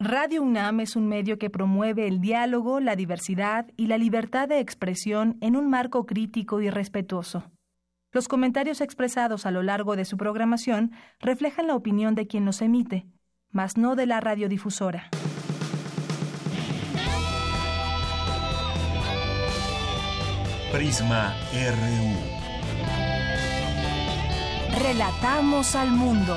Radio UNAM es un medio que promueve el diálogo, la diversidad y la libertad de expresión en un marco crítico y respetuoso. Los comentarios expresados a lo largo de su programación reflejan la opinión de quien los emite, mas no de la radiodifusora. Prisma RU. Relatamos al mundo.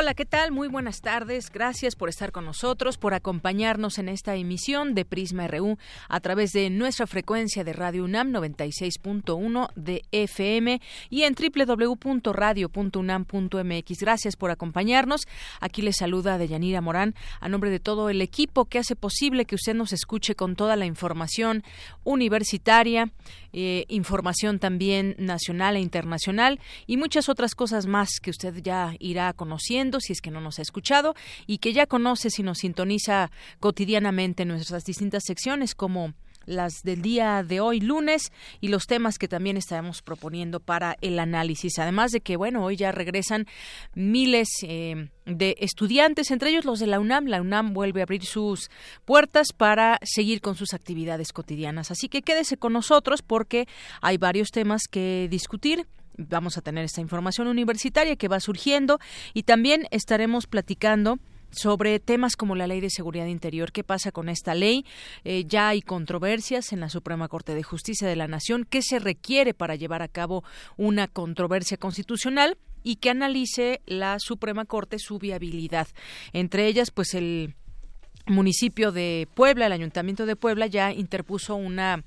Hola, ¿qué tal? Muy buenas tardes. Gracias por estar con nosotros, por acompañarnos en esta emisión de Prisma RU a través de nuestra frecuencia de Radio UNAM 96.1 de FM y en www.radio.unam.mx. Gracias por acompañarnos. Aquí les saluda Deyanira Morán a nombre de todo el equipo que hace posible que usted nos escuche con toda la información universitaria, eh, información también nacional e internacional y muchas otras cosas más que usted ya irá conociendo si es que no nos ha escuchado y que ya conoce si nos sintoniza cotidianamente en nuestras distintas secciones como las del día de hoy lunes y los temas que también estaremos proponiendo para el análisis. Además de que, bueno, hoy ya regresan miles eh, de estudiantes, entre ellos los de la UNAM. La UNAM vuelve a abrir sus puertas para seguir con sus actividades cotidianas. Así que quédese con nosotros porque hay varios temas que discutir vamos a tener esta información universitaria que va surgiendo y también estaremos platicando sobre temas como la ley de seguridad interior. ¿Qué pasa con esta ley? Eh, ya hay controversias en la Suprema Corte de Justicia de la Nación. ¿Qué se requiere para llevar a cabo una controversia constitucional? y que analice la Suprema Corte su viabilidad. Entre ellas, pues el municipio de Puebla, el Ayuntamiento de Puebla ya interpuso una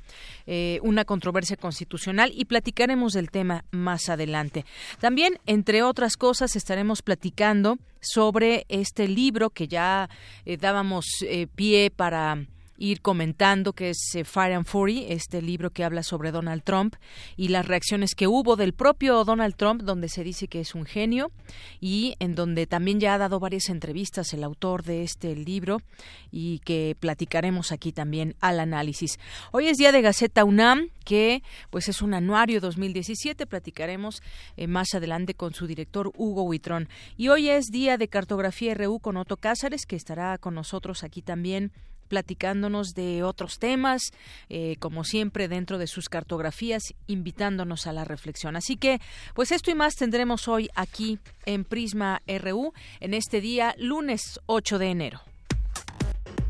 eh, una controversia constitucional y platicaremos del tema más adelante. También, entre otras cosas, estaremos platicando sobre este libro que ya eh, dábamos eh, pie para ir comentando, que es eh, Fire and Fury, este libro que habla sobre Donald Trump y las reacciones que hubo del propio Donald Trump, donde se dice que es un genio y en donde también ya ha dado varias entrevistas el autor de este libro y que platicaremos aquí también al análisis. Hoy es día de Gaceta UNAM, que pues es un anuario 2017, platicaremos eh, más adelante con su director Hugo Huitrón. Y hoy es día de cartografía RU con Otto Cázares, que estará con nosotros aquí también platicándonos de otros temas, eh, como siempre dentro de sus cartografías, invitándonos a la reflexión. Así que, pues esto y más tendremos hoy aquí en Prisma RU en este día, lunes 8 de enero.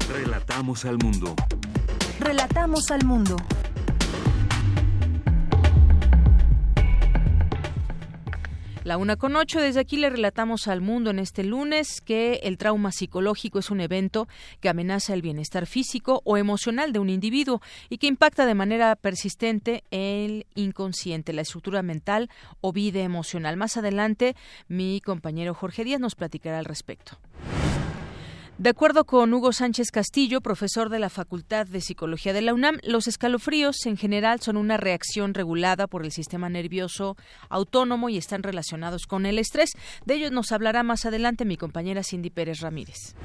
Relatamos al mundo. Relatamos al mundo. La una con ocho, desde aquí le relatamos al mundo en este lunes que el trauma psicológico es un evento que amenaza el bienestar físico o emocional de un individuo y que impacta de manera persistente el inconsciente, la estructura mental o vida emocional. Más adelante, mi compañero Jorge Díaz nos platicará al respecto. De acuerdo con Hugo Sánchez Castillo, profesor de la Facultad de Psicología de la UNAM, los escalofríos en general son una reacción regulada por el sistema nervioso autónomo y están relacionados con el estrés. De ellos nos hablará más adelante mi compañera Cindy Pérez Ramírez.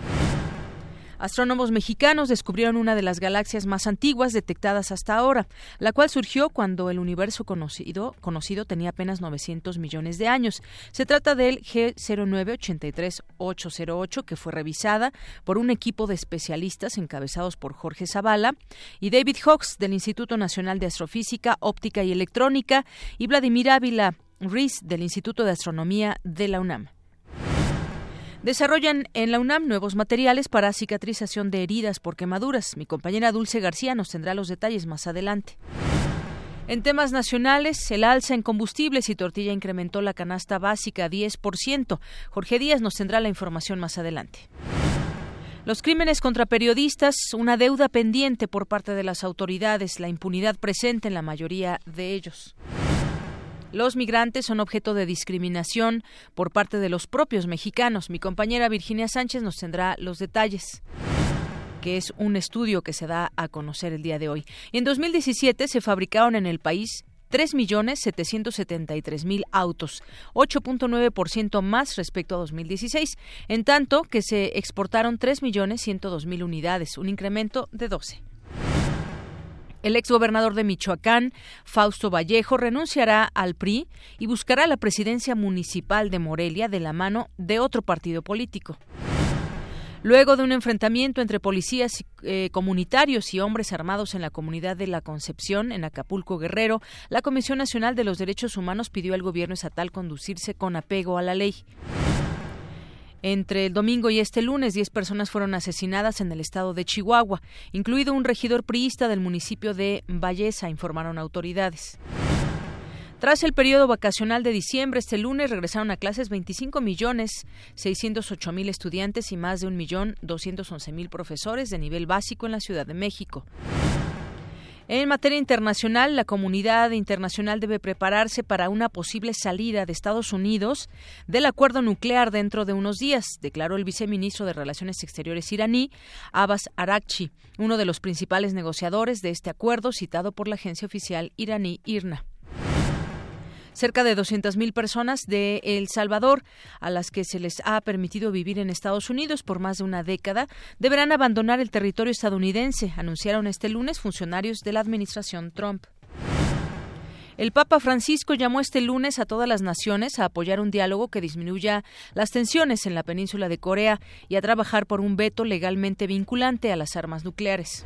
Astrónomos mexicanos descubrieron una de las galaxias más antiguas detectadas hasta ahora, la cual surgió cuando el universo conocido, conocido tenía apenas 900 millones de años. Se trata del G0983808, que fue revisada por un equipo de especialistas encabezados por Jorge Zavala y David Hawks del Instituto Nacional de Astrofísica, Óptica y Electrónica y Vladimir Ávila Ruiz del Instituto de Astronomía de la UNAM. Desarrollan en la UNAM nuevos materiales para cicatrización de heridas por quemaduras. Mi compañera Dulce García nos tendrá los detalles más adelante. En temas nacionales, el alza en combustibles y tortilla incrementó la canasta básica a 10%. Jorge Díaz nos tendrá la información más adelante. Los crímenes contra periodistas, una deuda pendiente por parte de las autoridades, la impunidad presente en la mayoría de ellos. Los migrantes son objeto de discriminación por parte de los propios mexicanos. Mi compañera Virginia Sánchez nos tendrá los detalles que es un estudio que se da a conocer el día de hoy. En 2017 se fabricaron en el país 3.773.000 autos, 8.9% más respecto a 2016, en tanto que se exportaron 3.102.000 unidades, un incremento de 12. El exgobernador de Michoacán, Fausto Vallejo, renunciará al PRI y buscará la presidencia municipal de Morelia de la mano de otro partido político. Luego de un enfrentamiento entre policías eh, comunitarios y hombres armados en la comunidad de La Concepción, en Acapulco Guerrero, la Comisión Nacional de los Derechos Humanos pidió al gobierno estatal conducirse con apego a la ley. Entre el domingo y este lunes, 10 personas fueron asesinadas en el estado de Chihuahua, incluido un regidor priista del municipio de Valleza, informaron autoridades. Tras el periodo vacacional de diciembre, este lunes regresaron a clases 25 millones 608 mil estudiantes y más de un millón 211 mil profesores de nivel básico en la Ciudad de México. En materia internacional, la comunidad internacional debe prepararse para una posible salida de Estados Unidos del acuerdo nuclear dentro de unos días, declaró el viceministro de Relaciones Exteriores iraní, Abbas Arakchi, uno de los principales negociadores de este acuerdo citado por la agencia oficial iraní IRNA. Cerca de 200.000 personas de El Salvador, a las que se les ha permitido vivir en Estados Unidos por más de una década, deberán abandonar el territorio estadounidense, anunciaron este lunes funcionarios de la administración Trump. El Papa Francisco llamó este lunes a todas las naciones a apoyar un diálogo que disminuya las tensiones en la península de Corea y a trabajar por un veto legalmente vinculante a las armas nucleares.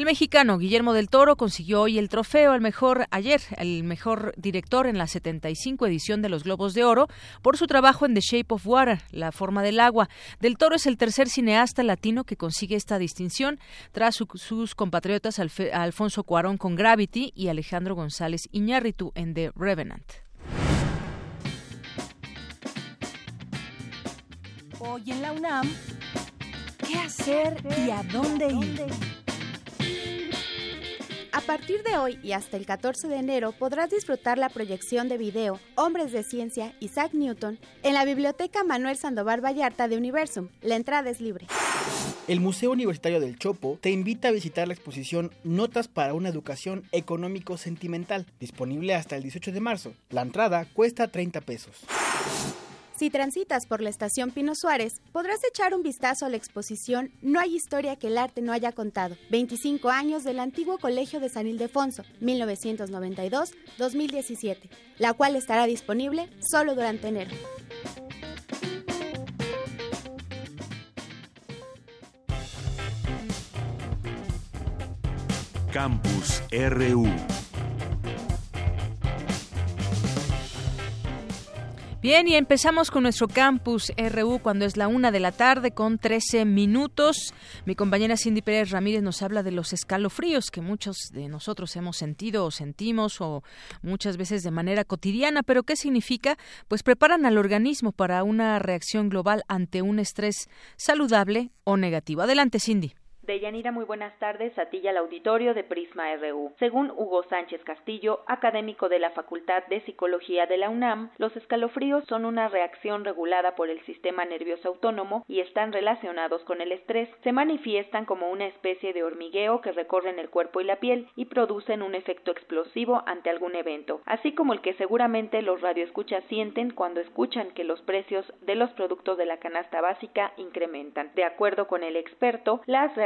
El mexicano Guillermo del Toro consiguió hoy el trofeo al mejor ayer, el mejor director en la 75 edición de los Globos de Oro por su trabajo en The Shape of Water, La forma del agua. Del Toro es el tercer cineasta latino que consigue esta distinción tras sus compatriotas Alfonso Cuarón con Gravity y Alejandro González Iñárritu en The Revenant. Hoy en la UNAM, ¿qué hacer y a dónde ir? A partir de hoy y hasta el 14 de enero podrás disfrutar la proyección de video Hombres de Ciencia Isaac Newton en la Biblioteca Manuel Sandoval Vallarta de Universum. La entrada es libre. El Museo Universitario del Chopo te invita a visitar la exposición Notas para una educación económico-sentimental, disponible hasta el 18 de marzo. La entrada cuesta 30 pesos. Si transitas por la estación Pino Suárez, podrás echar un vistazo a la exposición No hay historia que el arte no haya contado, 25 años del antiguo Colegio de San Ildefonso, 1992-2017, la cual estará disponible solo durante enero. Campus RU Bien, y empezamos con nuestro campus RU cuando es la una de la tarde con 13 minutos. Mi compañera Cindy Pérez Ramírez nos habla de los escalofríos que muchos de nosotros hemos sentido o sentimos o muchas veces de manera cotidiana. Pero ¿qué significa? Pues preparan al organismo para una reacción global ante un estrés saludable o negativo. Adelante, Cindy. Deyanira, muy buenas tardes a ti y al auditorio de Prisma RU. Según Hugo Sánchez Castillo, académico de la Facultad de Psicología de la UNAM, los escalofríos son una reacción regulada por el sistema nervioso autónomo y están relacionados con el estrés. Se manifiestan como una especie de hormigueo que recorren el cuerpo y la piel y producen un efecto explosivo ante algún evento, así como el que seguramente los radioescuchas sienten cuando escuchan que los precios de los productos de la canasta básica incrementan. De acuerdo con el experto, las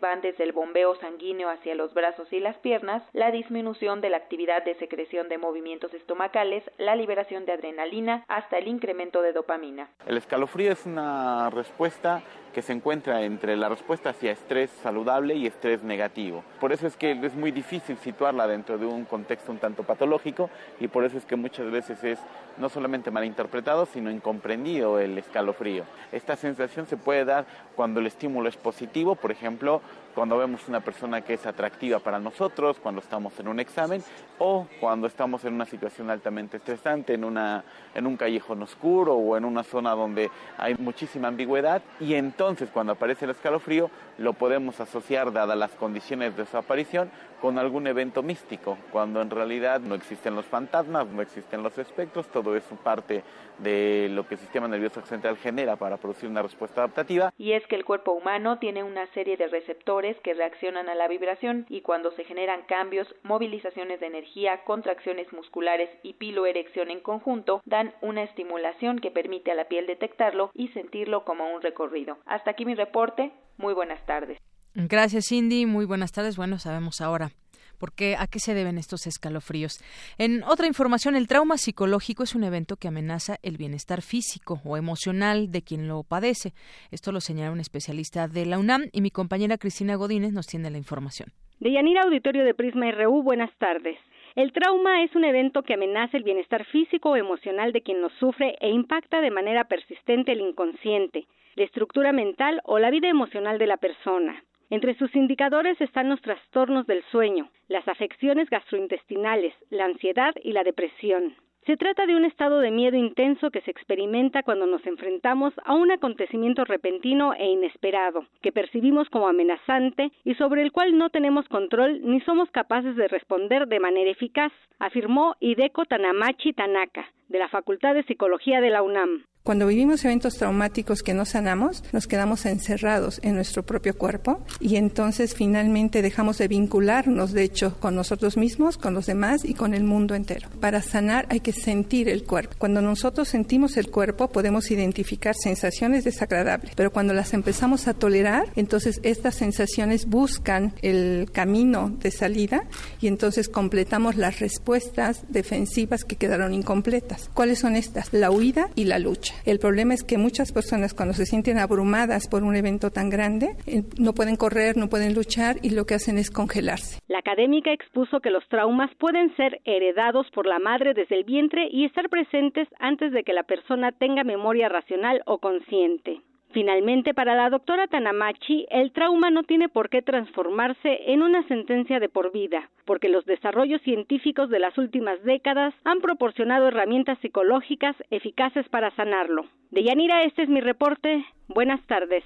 van desde el bombeo sanguíneo hacia los brazos y las piernas, la disminución de la actividad de secreción de movimientos estomacales, la liberación de adrenalina, hasta el incremento de dopamina. El escalofrío es una respuesta que se encuentra entre la respuesta hacia estrés saludable y estrés negativo. Por eso es que es muy difícil situarla dentro de un contexto un tanto patológico y por eso es que muchas veces es no solamente malinterpretado, sino incomprendido el escalofrío. Esta sensación se puede dar cuando el estímulo es positivo, por ejemplo, cuando vemos una persona que es atractiva para nosotros, cuando estamos en un examen o cuando estamos en una situación altamente estresante, en, una, en un callejón oscuro o en una zona donde hay muchísima ambigüedad y entonces cuando aparece el escalofrío lo podemos asociar, dadas las condiciones de su aparición, con algún evento místico, cuando en realidad no existen los fantasmas, no existen los espectros, todo eso parte de lo que el sistema nervioso central genera para producir una respuesta adaptativa. Y es que el cuerpo humano tiene una serie de receptores que reaccionan a la vibración y cuando se generan cambios, movilizaciones de energía, contracciones musculares y piloerección en conjunto, dan una estimulación que permite a la piel detectarlo y sentirlo como un recorrido. Hasta aquí mi reporte. Muy buenas tardes. Gracias, Cindy. Muy buenas tardes. Bueno, sabemos ahora por qué, a qué se deben estos escalofríos. En otra información, el trauma psicológico es un evento que amenaza el bienestar físico o emocional de quien lo padece. Esto lo señala un especialista de la UNAM y mi compañera Cristina Godínez nos tiene la información. De Yanira Auditorio de Prisma RU, buenas tardes. El trauma es un evento que amenaza el bienestar físico o emocional de quien lo sufre e impacta de manera persistente el inconsciente, la estructura mental o la vida emocional de la persona. Entre sus indicadores están los trastornos del sueño, las afecciones gastrointestinales, la ansiedad y la depresión. Se trata de un estado de miedo intenso que se experimenta cuando nos enfrentamos a un acontecimiento repentino e inesperado, que percibimos como amenazante y sobre el cual no tenemos control ni somos capaces de responder de manera eficaz, afirmó Hideko Tanamachi Tanaka, de la Facultad de Psicología de la UNAM. Cuando vivimos eventos traumáticos que no sanamos, nos quedamos encerrados en nuestro propio cuerpo y entonces finalmente dejamos de vincularnos, de hecho, con nosotros mismos, con los demás y con el mundo entero. Para sanar hay que sentir el cuerpo. Cuando nosotros sentimos el cuerpo podemos identificar sensaciones desagradables, pero cuando las empezamos a tolerar, entonces estas sensaciones buscan el camino de salida y entonces completamos las respuestas defensivas que quedaron incompletas. ¿Cuáles son estas? La huida y la lucha. El problema es que muchas personas cuando se sienten abrumadas por un evento tan grande, eh, no pueden correr, no pueden luchar y lo que hacen es congelarse. La académica expuso que los traumas pueden ser heredados por la madre desde el vientre y estar presentes antes de que la persona tenga memoria racional o consciente. Finalmente, para la doctora Tanamachi, el trauma no tiene por qué transformarse en una sentencia de por vida, porque los desarrollos científicos de las últimas décadas han proporcionado herramientas psicológicas eficaces para sanarlo. De Yanira, este es mi reporte. Buenas tardes.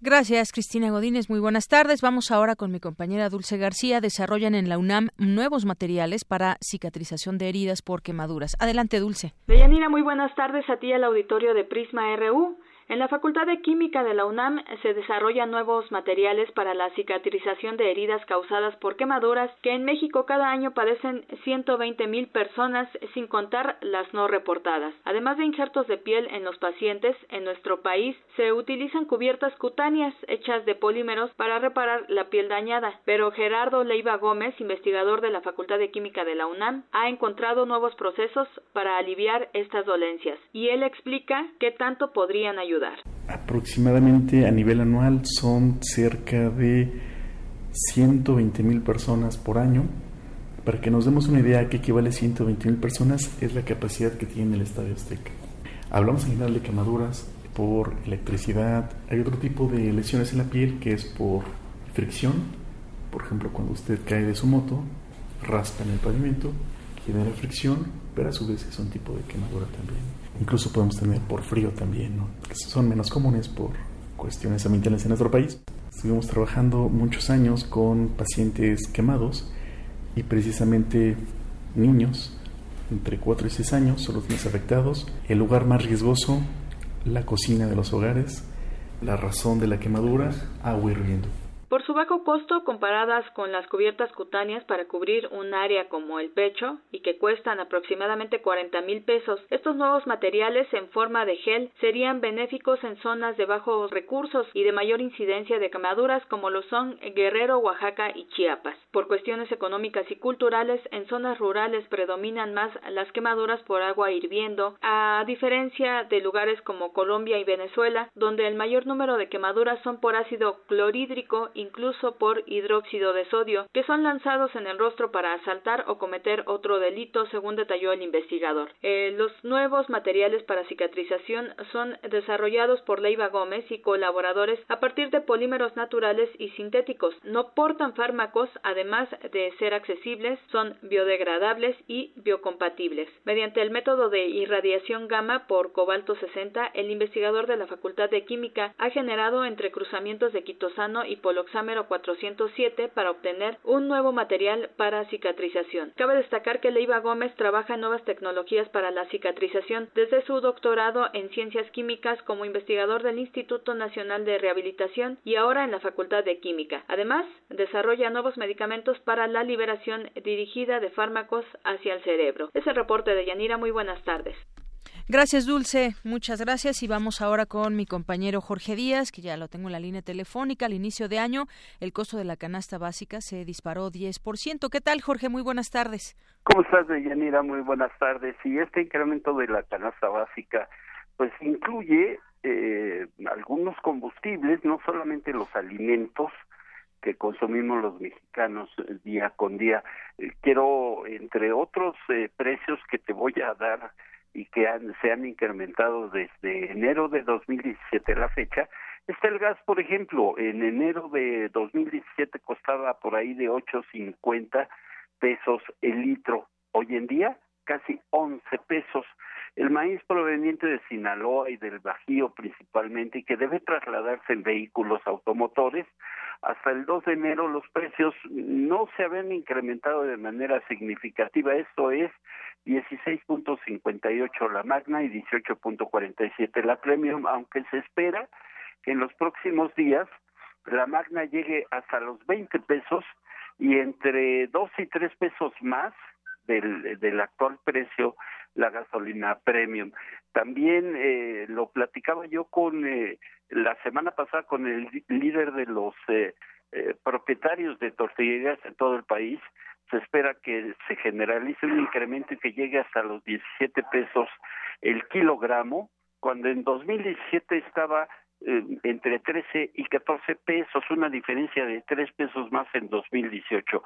Gracias, Cristina Godínez. Muy buenas tardes. Vamos ahora con mi compañera Dulce García. Desarrollan en la UNAM nuevos materiales para cicatrización de heridas por quemaduras. Adelante, Dulce. Deyanira, muy buenas tardes a ti al auditorio de Prisma RU. En la Facultad de Química de la UNAM se desarrollan nuevos materiales para la cicatrización de heridas causadas por quemaduras que en México cada año padecen 120 mil personas sin contar las no reportadas. Además de injertos de piel en los pacientes, en nuestro país se utilizan cubiertas cutáneas hechas de polímeros para reparar la piel dañada. Pero Gerardo Leiva Gómez, investigador de la Facultad de Química de la UNAM, ha encontrado nuevos procesos para aliviar estas dolencias y él explica qué tanto podrían ayudar. Aproximadamente a nivel anual son cerca de 120 mil personas por año. Para que nos demos una idea a qué equivale 120 mil personas, es la capacidad que tiene el Estadio Azteca. Hablamos en general de quemaduras por electricidad. Hay otro tipo de lesiones en la piel que es por fricción. Por ejemplo, cuando usted cae de su moto, raspa en el pavimento, genera fricción, pero a su vez es un tipo de quemadura también. Incluso podemos tener por frío también, ¿no? que son menos comunes por cuestiones ambientales en nuestro país. Estuvimos trabajando muchos años con pacientes quemados y precisamente niños entre 4 y 6 años son los más afectados. El lugar más riesgoso, la cocina de los hogares, la razón de la quemadura, agua hirviendo. Por su bajo costo comparadas con las cubiertas cutáneas para cubrir un área como el pecho y que cuestan aproximadamente 40 mil pesos, estos nuevos materiales en forma de gel serían benéficos en zonas de bajos recursos y de mayor incidencia de quemaduras como lo son Guerrero, Oaxaca y Chiapas. Por cuestiones económicas y culturales, en zonas rurales predominan más las quemaduras por agua hirviendo, a diferencia de lugares como Colombia y Venezuela, donde el mayor número de quemaduras son por ácido clorhídrico incluso por hidróxido de sodio, que son lanzados en el rostro para asaltar o cometer otro delito, según detalló el investigador. Eh, los nuevos materiales para cicatrización son desarrollados por Leiva Gómez y colaboradores a partir de polímeros naturales y sintéticos. No portan fármacos, además de ser accesibles, son biodegradables y biocompatibles. Mediante el método de irradiación gamma por cobalto 60, el investigador de la Facultad de Química ha generado entrecruzamientos de quitosano y poloxámero 407 para obtener un nuevo material para cicatrización. Cabe destacar que Leiva Gómez trabaja en nuevas tecnologías para la cicatrización desde su doctorado en ciencias químicas como investigador del Instituto Nacional de Rehabilitación y ahora en la Facultad de Química. Además, desarrolla nuevos medicamentos para la liberación dirigida de fármacos hacia el cerebro. Es el reporte de Yanira. Muy buenas tardes. Gracias, Dulce. Muchas gracias. Y vamos ahora con mi compañero Jorge Díaz, que ya lo tengo en la línea telefónica. Al inicio de año, el costo de la canasta básica se disparó 10%. ¿Qué tal, Jorge? Muy buenas tardes. ¿Cómo estás, Yanira? Muy buenas tardes. Y este incremento de la canasta básica, pues incluye eh, algunos combustibles, no solamente los alimentos, que consumimos los mexicanos eh, día con día. Eh, quiero, entre otros precios que te voy a dar y que han, se han incrementado desde enero de 2017 a la fecha. Está el gas, por ejemplo, en enero de 2017 costaba por ahí de 8.50 pesos el litro. Hoy en día, casi 11 pesos. El maíz proveniente de Sinaloa y del Bajío principalmente, y que debe trasladarse en vehículos automotores, hasta el 2 de enero los precios no se habían incrementado de manera significativa. Esto es 16.58 la Magna y 18.47 la Premium, aunque se espera que en los próximos días la Magna llegue hasta los 20 pesos y entre 2 y 3 pesos más del, del actual precio la gasolina premium. También eh, lo platicaba yo con eh, la semana pasada con el líder de los eh, eh propietarios de tortillerías en todo el país se espera que se generalice un incremento y que llegue hasta los 17 pesos el kilogramo, cuando en 2017 estaba eh, entre 13 y 14 pesos, una diferencia de 3 pesos más en 2018.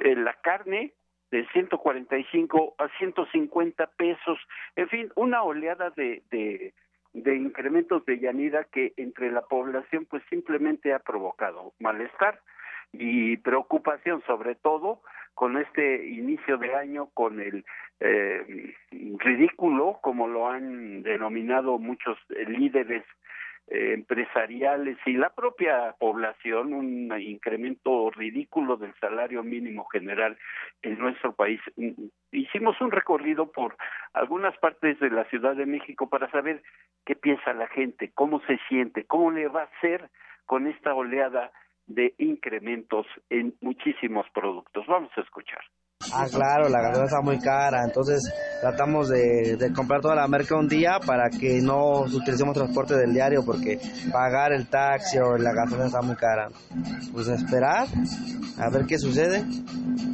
Eh, la carne de 145 a 150 pesos, en fin, una oleada de, de, incrementos de llanida que entre la población pues simplemente ha provocado malestar y preocupación sobre todo con este inicio de año, con el eh, ridículo, como lo han denominado muchos líderes eh, empresariales y la propia población, un incremento ridículo del salario mínimo general en nuestro país. Hicimos un recorrido por algunas partes de la Ciudad de México para saber qué piensa la gente, cómo se siente, cómo le va a hacer con esta oleada de incrementos en muchísimos productos. Vamos a escuchar. Ah, claro, la gasolina está muy cara, entonces tratamos de, comprar toda la merca un día para que no utilicemos transporte del diario porque pagar el taxi o la gasolina está muy cara. Pues esperar a ver qué sucede,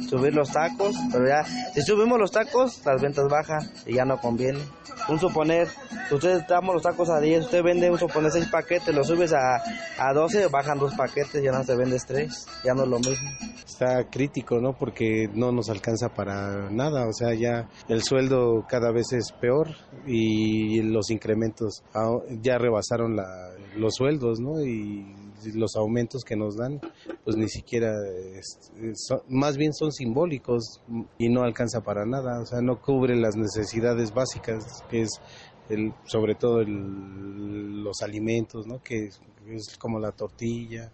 subir los tacos, pero ya, si subimos los tacos, las ventas bajan y ya no conviene. Un suponer, ustedes damos los tacos a 10, usted vende un suponer 6 paquetes, lo subes a, a 12, bajan dos paquetes, ya no se vendes 3, ya no es lo mismo. Está crítico, ¿no? Porque no nos alcanza para nada, o sea, ya el sueldo cada vez es peor y los incrementos ya rebasaron la, los sueldos, ¿no? Y los aumentos que nos dan, pues ni siquiera, más bien son simbólicos y no alcanza para nada, o sea, no cubre las necesidades básicas, que es el, sobre todo el, los alimentos, ¿no? Que es como la tortilla,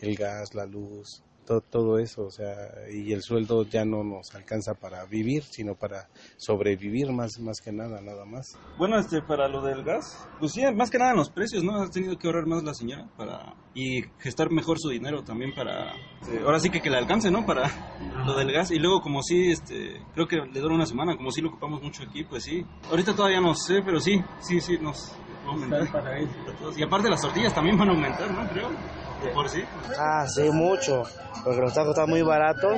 el gas, la luz, todo, eso, o sea, y el sueldo ya no nos alcanza para vivir, sino para sobrevivir más, más que nada, nada más. Bueno, este, para lo del gas, pues sí, más que nada en los precios, ¿no? Ha tenido que ahorrar más la señora para, y gestar mejor su dinero también para, este, ahora sí que que le alcance, ¿no? Para lo del gas, y luego como sí, este, creo que le dura una semana, como sí lo ocupamos mucho aquí, pues sí. Ahorita todavía no sé, pero sí, sí, sí, nos, para Y aparte las tortillas también van a aumentar, ¿no? Creo, por sí. Ah, sí, mucho, porque los tacos están muy baratos,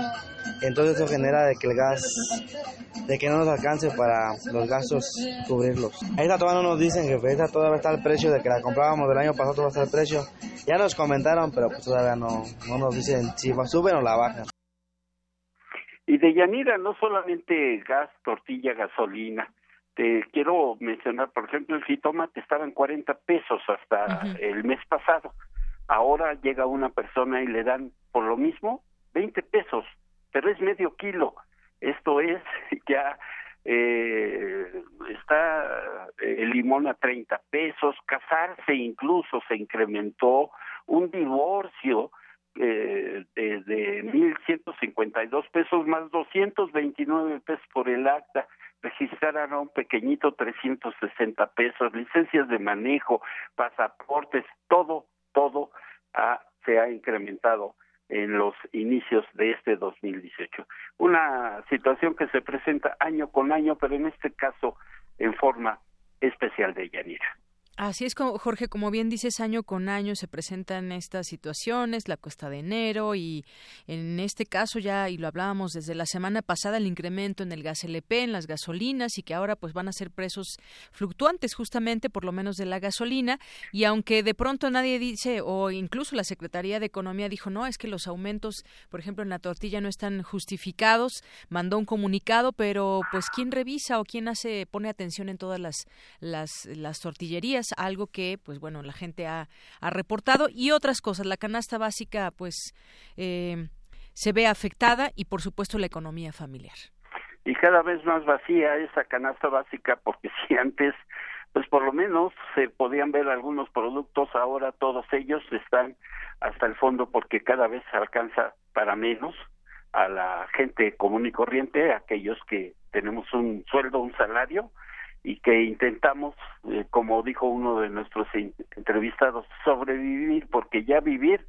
entonces eso genera de que el gas, de que no nos alcance para los gastos cubrirlos. Esta todavía no nos dicen, jefe, esta todavía está el precio de que la comprábamos del año pasado, todavía está el precio. Ya nos comentaron, pero pues todavía no, no nos dicen si suben o la bajan. Y de Yanira, no solamente gas, tortilla, gasolina. Te quiero mencionar, por ejemplo, el jitomate estaba en 40 pesos hasta el mes pasado. Ahora llega una persona y le dan por lo mismo 20 pesos, pero es medio kilo. Esto es ya eh, está el limón a 30 pesos, casarse incluso se incrementó, un divorcio eh, de, de 1.152 pesos más 229 pesos por el acta, registraron a un pequeñito 360 pesos, licencias de manejo, pasaportes, todo, todo se ha incrementado en los inicios de este 2018. Una situación que se presenta año con año, pero en este caso en forma especial de Yanira. Así es, como, Jorge, como bien dices, año con año se presentan estas situaciones, la cuesta de enero y en este caso ya, y lo hablábamos desde la semana pasada, el incremento en el gas LP, en las gasolinas y que ahora pues van a ser precios fluctuantes justamente, por lo menos de la gasolina. Y aunque de pronto nadie dice o incluso la Secretaría de Economía dijo no, es que los aumentos, por ejemplo, en la tortilla no están justificados, mandó un comunicado, pero pues quién revisa o quién hace, pone atención en todas las, las, las tortillerías algo que, pues bueno, la gente ha, reportado y otras cosas. La canasta básica, pues, eh, se ve afectada y, por supuesto, la economía familiar. Y cada vez más vacía esa canasta básica porque si antes pues por lo menos se podían ver algunos productos, ahora todos ellos están hasta el fondo porque cada vez se alcanza para menos a la gente común y corriente, aquellos que tenemos un sueldo, un salario, y que intentamos, eh, como dijo uno de nuestros entrevistados, sobrevivir, porque ya vivir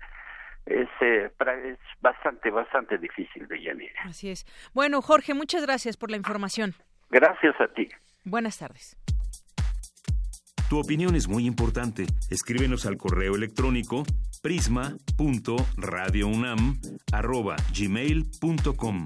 es, eh, es bastante, bastante difícil de. Así es. Bueno, Jorge, muchas gracias por la información. Gracias a ti. Buenas tardes. Tu opinión es muy importante. Escríbenos al correo electrónico prisma.radiounam@gmail.com.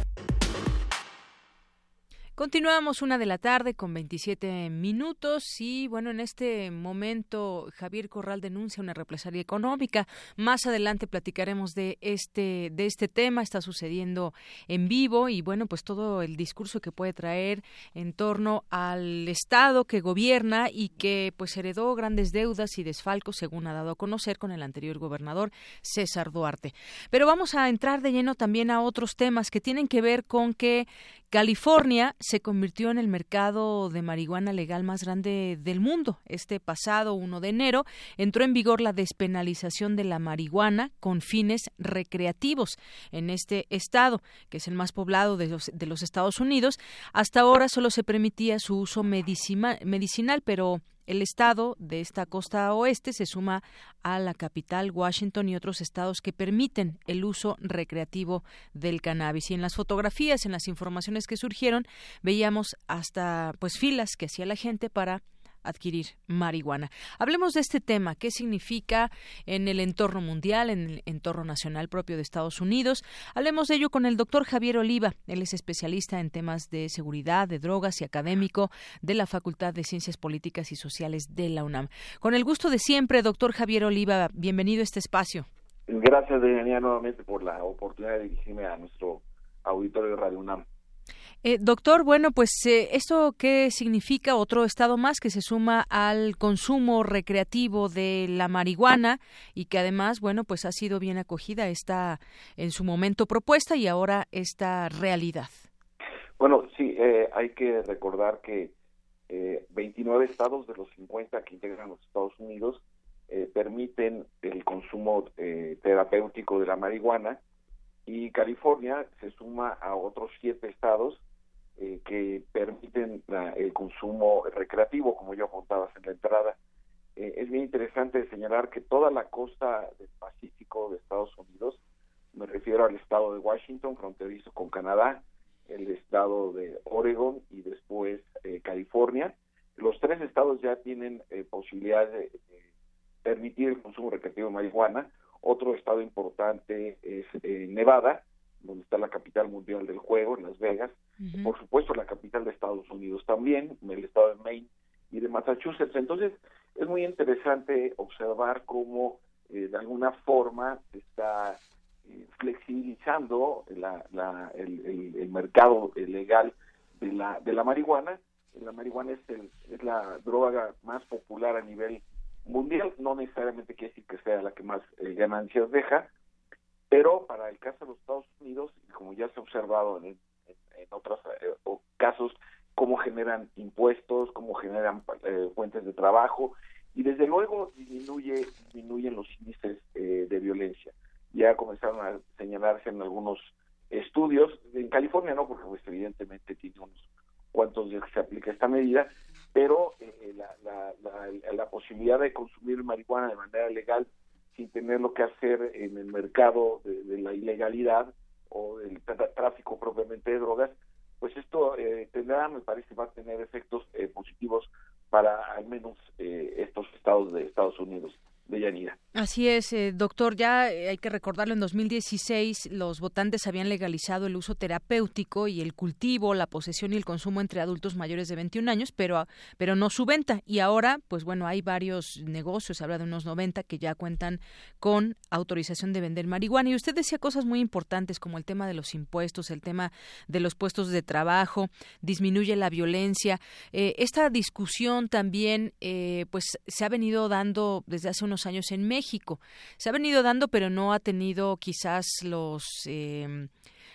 Continuamos una de la tarde con 27 minutos y bueno, en este momento Javier Corral denuncia una represalia económica. Más adelante platicaremos de este de este tema, está sucediendo en vivo y bueno, pues todo el discurso que puede traer en torno al estado que gobierna y que pues heredó grandes deudas y desfalcos según ha dado a conocer con el anterior gobernador César Duarte. Pero vamos a entrar de lleno también a otros temas que tienen que ver con que California se convirtió en el mercado de marihuana legal más grande del mundo. Este pasado 1 de enero entró en vigor la despenalización de la marihuana con fines recreativos en este estado, que es el más poblado de los, de los Estados Unidos. Hasta ahora solo se permitía su uso medicinal, pero el estado de esta costa oeste se suma a la capital, Washington y otros estados que permiten el uso recreativo del cannabis. Y en las fotografías, en las informaciones que surgieron, veíamos hasta pues filas que hacía la gente para adquirir marihuana. Hablemos de este tema, qué significa en el entorno mundial, en el entorno nacional propio de Estados Unidos. Hablemos de ello con el doctor Javier Oliva. Él es especialista en temas de seguridad, de drogas y académico de la Facultad de Ciencias Políticas y Sociales de la UNAM. Con el gusto de siempre, doctor Javier Oliva, bienvenido a este espacio. Gracias, Daniela, nuevamente por la oportunidad de dirigirme a nuestro auditorio de Radio UNAM. Eh, doctor, bueno, pues eh, esto qué significa otro estado más que se suma al consumo recreativo de la marihuana y que además, bueno, pues ha sido bien acogida esta en su momento propuesta y ahora esta realidad. Bueno, sí, eh, hay que recordar que 29 estados de los 50 que integran los Estados Unidos permiten el consumo terapéutico de la marihuana y California se suma a otros siete estados eh, que permiten el consumo recreativo, como ya apuntabas en la entrada. Eh, es bien interesante señalar que toda la costa del Pacífico de Estados Unidos, me refiero al estado de Washington, fronterizo con Canadá, el estado de Oregon y después eh, California. Los tres estados ya tienen eh, posibilidad de, permitir el consumo recreativo de marihuana. Otro estado importante es Nevada, donde está la capital mundial del juego, en Las Vegas. Por supuesto, la capital de Estados Unidos también, en el estado de Maine y de Massachusetts. Entonces, es muy interesante observar cómo de alguna forma se está flexibilizando la, el, mercado legal de la, de la marihuana. La marihuana es, es la droga más popular a nivel mundial, no necesariamente quiere decir que sea la que más eh, ganancias deja, pero para el caso de los Estados Unidos, como ya se ha observado en, en, otros eh, casos, cómo generan impuestos, cómo generan eh, fuentes de trabajo y desde luego disminuye disminuyen los índices de violencia. Ya comenzaron a señalarse en algunos estudios, en California no, porque pues, evidentemente tiene unos cuantos días que se aplica esta medida, pero eh, la, la, la, posibilidad de consumir marihuana de manera legal sin tener lo que hacer en el mercado de, la ilegalidad o del tráfico propiamente de drogas, pues esto eh, tendrá, me parece, va a tener efectos eh, positivos para al menos estos estados de Estados Unidos. Así es, eh, doctor. Ya eh, hay que recordarlo, en 2016 los votantes habían legalizado el uso terapéutico y el cultivo, la posesión y el consumo entre adultos mayores de 21 años, pero, pero no su venta. Y ahora, pues bueno, hay varios negocios, habla de unos 90 que ya cuentan con autorización de vender marihuana. Y usted decía cosas muy importantes como el tema de los impuestos, el tema de los puestos de trabajo, disminuye la violencia. Eh, esta discusión también, pues se ha venido dando desde hace unos años en México. Se ha venido dando, pero no ha tenido quizás los em,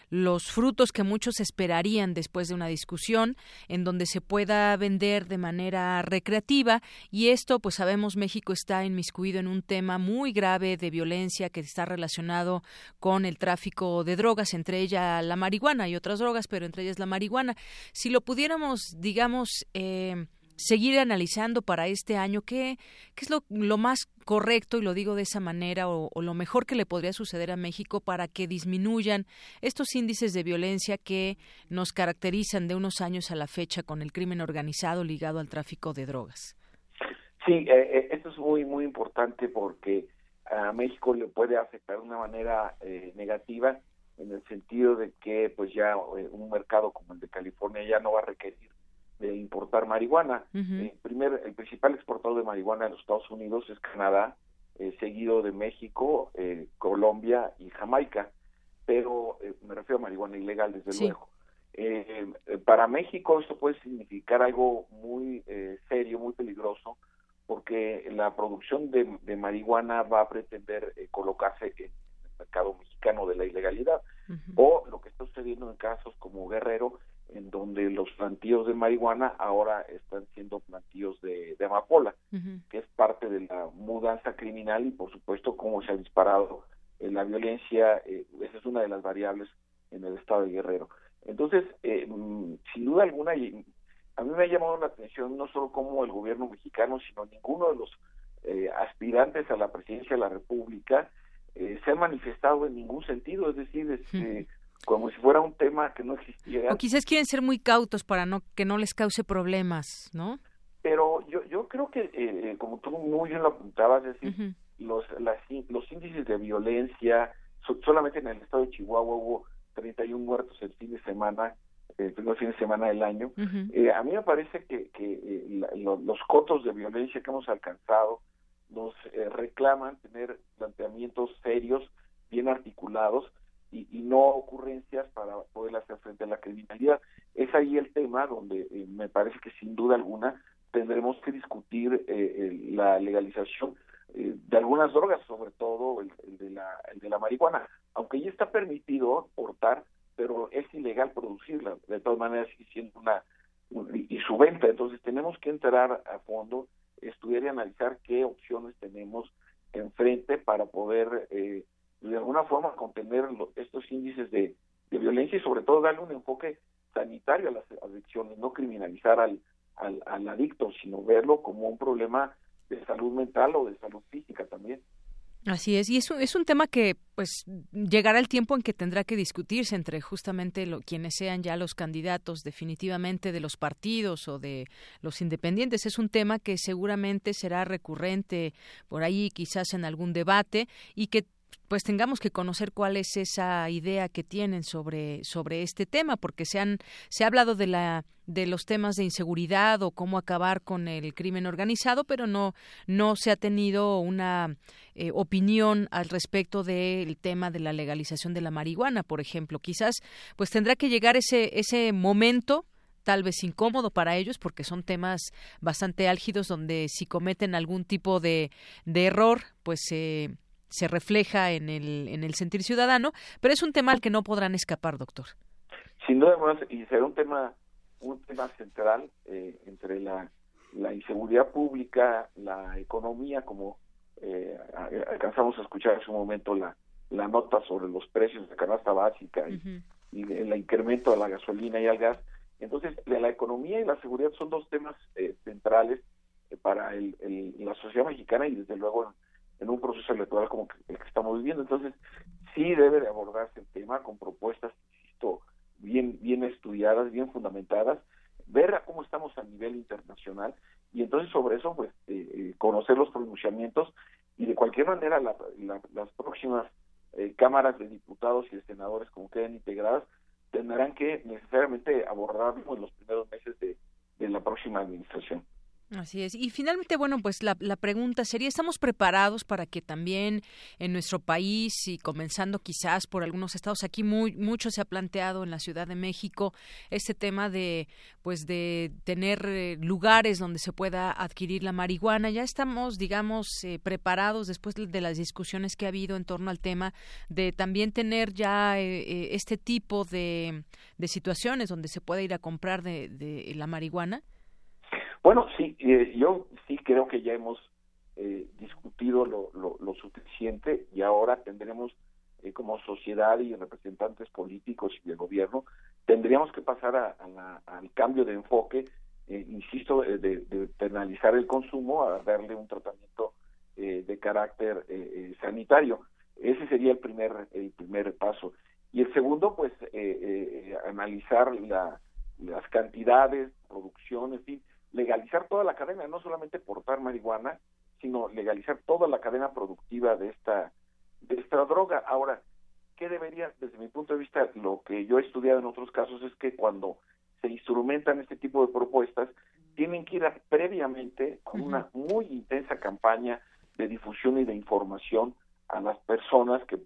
los frutos que muchos esperarían después de una discusión en donde se pueda vender de manera recreativa y esto pues sabemos México está inmiscuido en un tema muy grave de violencia que está relacionado con el tráfico de drogas entre ellas la marihuana y otras drogas pero entre ellas la marihuana si lo pudiéramos digamos eh, seguir analizando para este año qué, qué es lo, lo, más correcto, y lo digo de esa manera, o, lo mejor que le podría suceder a México para que disminuyan estos índices de violencia que nos caracterizan de unos años a la fecha con el crimen organizado ligado al tráfico de drogas. Sí, eh, eh, esto es muy, muy importante porque a México le puede afectar de una manera eh, negativa en el sentido de que pues ya un mercado como el de California ya no va a requerir de importar marihuana. el, primer, el principal exportador de marihuana en los Estados Unidos es Canadá, eh, seguido de México, eh, Colombia y Jamaica, pero eh, me refiero a marihuana ilegal, desde luego. para México esto puede significar algo muy serio, muy peligroso, porque la producción de, marihuana va a pretender colocarse en el mercado mexicano de la ilegalidad, o lo que está sucediendo en casos como Guerrero, en donde los plantíos de marihuana ahora están siendo plantíos de, amapola, que es parte de la mudanza criminal y por supuesto cómo se ha disparado en la violencia, eh, esa es una de las variables en el estado de Guerrero. Entonces, eh, mm, sin duda alguna, a mí me ha llamado la atención no solo como el gobierno mexicano, sino ninguno de los eh, aspirantes a la presidencia de la República se ha manifestado en ningún sentido, es decir, este, como si fuera un tema que no existiera. O quizás quieren ser muy cautos para no que no les cause problemas, ¿no? Pero yo yo creo que, eh, eh, como tú muy bien lo apuntabas, es decir, los, los índices de violencia, solamente en el estado de Chihuahua hubo 31 muertos el fin de semana, el primer fin de semana del año. Eh, a mí me parece que, que los cotos de violencia que hemos alcanzado nos reclaman tener planteamientos serios, bien articulados, y, no ocurrencias para poder hacer frente a la criminalidad. Es ahí el tema donde eh, me parece que sin duda alguna tendremos que discutir eh, la legalización eh, de algunas drogas, sobre todo el, de la, el de la marihuana, aunque ya está permitido portar, pero es ilegal producirla, de todas maneras siendo una y su venta, entonces tenemos que entrar a fondo, estudiar y analizar qué opciones tenemos enfrente para poder eh, de alguna forma contener estos índices de, violencia y sobre todo darle un enfoque sanitario a las adicciones, no criminalizar al, al, adicto, sino verlo como un problema de salud mental o de salud física también. Así es, y es un, es un tema que pues llegará el tiempo en que tendrá que discutirse entre justamente lo, quienes sean ya los candidatos definitivamente de los partidos o de los independientes. Es un tema que seguramente será recurrente por ahí quizás en algún debate y que pues tengamos que conocer cuál es esa idea que tienen sobre sobre este tema porque se han se ha hablado de la de los temas de inseguridad o cómo acabar con el crimen organizado pero no no se ha tenido una eh, opinión al respecto del tema de la legalización de la marihuana por ejemplo. Quizás pues tendrá que llegar ese ese momento tal vez incómodo para ellos porque son temas bastante álgidos donde si cometen algún tipo de, de error pues eh, se refleja en el, en el sentir ciudadano, pero es un tema al que no podrán escapar, doctor. Sin duda, y será un tema, un tema central eh, entre la, la inseguridad pública, la economía, como eh, alcanzamos a escuchar en su momento la, la nota sobre los precios de canasta básica y, el incremento de la gasolina y el gas. Entonces, la, economía y la seguridad son dos temas eh, centrales para el, la sociedad mexicana y desde luego en un proceso electoral como el que estamos viviendo. Entonces, sí debe de abordarse el tema con propuestas, insisto, bien, bien estudiadas, bien fundamentadas, ver cómo estamos a nivel internacional y entonces sobre eso, pues, eh, eh, conocer los pronunciamientos y de cualquier manera las próximas eh, cámaras de diputados y de senadores, como queden integradas, tendrán que necesariamente abordarlo en los primeros meses de la próxima administración. Así es. Y finalmente, bueno, pues la, la, pregunta sería, ¿estamos preparados para que también en nuestro país y comenzando quizás por algunos estados, aquí muy, mucho se ha planteado en la Ciudad de México este tema de, pues de tener eh, lugares donde se pueda adquirir la marihuana? Ya estamos, digamos, eh, preparados después de las discusiones que ha habido en torno al tema de también tener ya eh, este tipo de, de situaciones donde se pueda ir a comprar de, de la marihuana. Bueno, sí, eh, yo sí creo que ya hemos eh, discutido lo, lo, suficiente y ahora tendremos eh, como sociedad y representantes políticos y de gobierno, tendríamos que pasar a, al cambio de enfoque, insisto, de, penalizar el consumo, a darle un tratamiento de carácter sanitario. Ese sería el primer, el primer paso. Y el segundo, pues, analizar la, las cantidades, producción, en fin, legalizar toda la cadena, no solamente portar marihuana, sino legalizar toda la cadena productiva de esta de esta droga. Ahora, ¿qué debería, desde mi punto de vista, lo que yo he estudiado en otros casos es que cuando se instrumentan este tipo de propuestas, tienen que ir previamente con una muy intensa campaña de difusión y de información a las personas que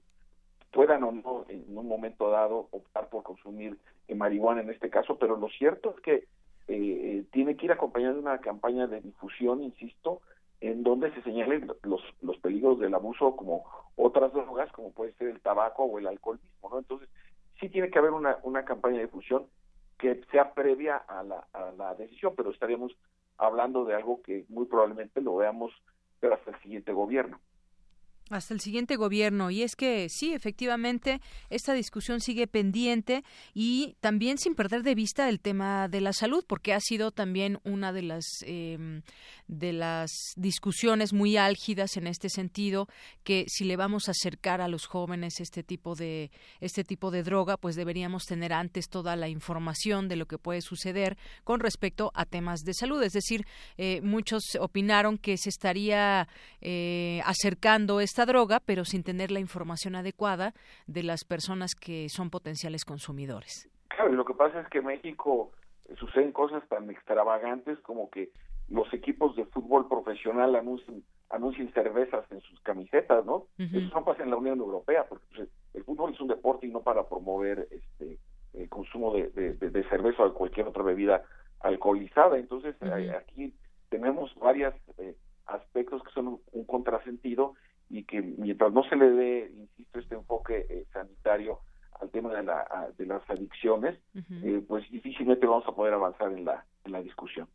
puedan o no en un momento dado optar por consumir marihuana en este caso, pero lo cierto es que eh, tiene que ir acompañado de una campaña de difusión, insisto, en donde se señalen los, los peligros del abuso como otras drogas, como puede ser el tabaco o el alcohol mismo, ¿no? Entonces, sí tiene que haber una, una campaña de difusión que sea previa a la, a la decisión, pero estaríamos hablando de algo que muy probablemente lo veamos pero hasta el siguiente gobierno hasta el siguiente gobierno. Y es que sí, efectivamente, esta discusión sigue pendiente y también sin perder de vista el tema de la salud, porque ha sido también una de las em, de las discusiones muy álgidas en este sentido, que si le vamos a acercar a los jóvenes este tipo de este tipo de droga, pues deberíamos tener antes toda la información de lo que puede suceder con respecto a temas de salud. Es decir, eh, muchos opinaron que se estaría eh, acercando esta droga, pero sin tener la información adecuada de las personas que son potenciales consumidores. Claro, y lo que pasa es que en México suceden cosas tan extravagantes como que los equipos de fútbol profesional anuncian, anuncian cervezas en sus camisetas, ¿no? Eso no pasa en la Unión Europea, porque pues, el fútbol es un deporte y no para promover este el consumo de, de, cerveza o cualquier otra bebida alcoholizada. Entonces, aquí tenemos varios eh, aspectos que son un contrasentido y que mientras no se le dé, insisto, este enfoque eh, sanitario al tema de, la, de las adicciones, eh, pues difícilmente vamos a poder avanzar en la, en la discusión.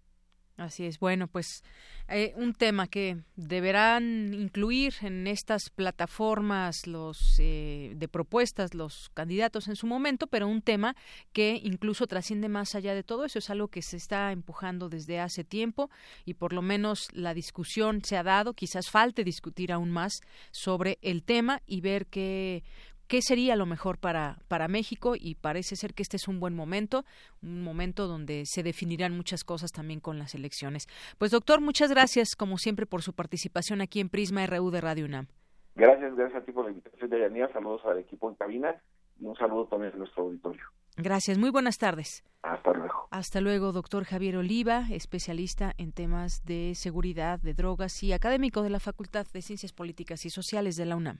Así es. Bueno, pues eh, un tema que deberán incluir en estas plataformas los eh, de propuestas los candidatos en su momento, pero un tema que incluso trasciende más allá de todo eso es algo que se está empujando desde hace tiempo y por lo menos la discusión se ha dado. Quizás falte discutir aún más sobre el tema y ver qué qué sería lo mejor para, para México y parece ser que este es un buen momento, un momento donde se definirán muchas cosas también con las elecciones. Pues doctor, muchas gracias como siempre por su participación aquí en Prisma RU de Radio UNAM. Gracias, gracias a ti por la invitación de Yanía, saludos al equipo en cabina y un saludo también a nuestro auditorio. Gracias, muy buenas tardes. Hasta luego. Hasta luego, doctor Javier Oliva, especialista en temas de seguridad, de drogas y académico de la Facultad de Ciencias Políticas y Sociales de la UNAM.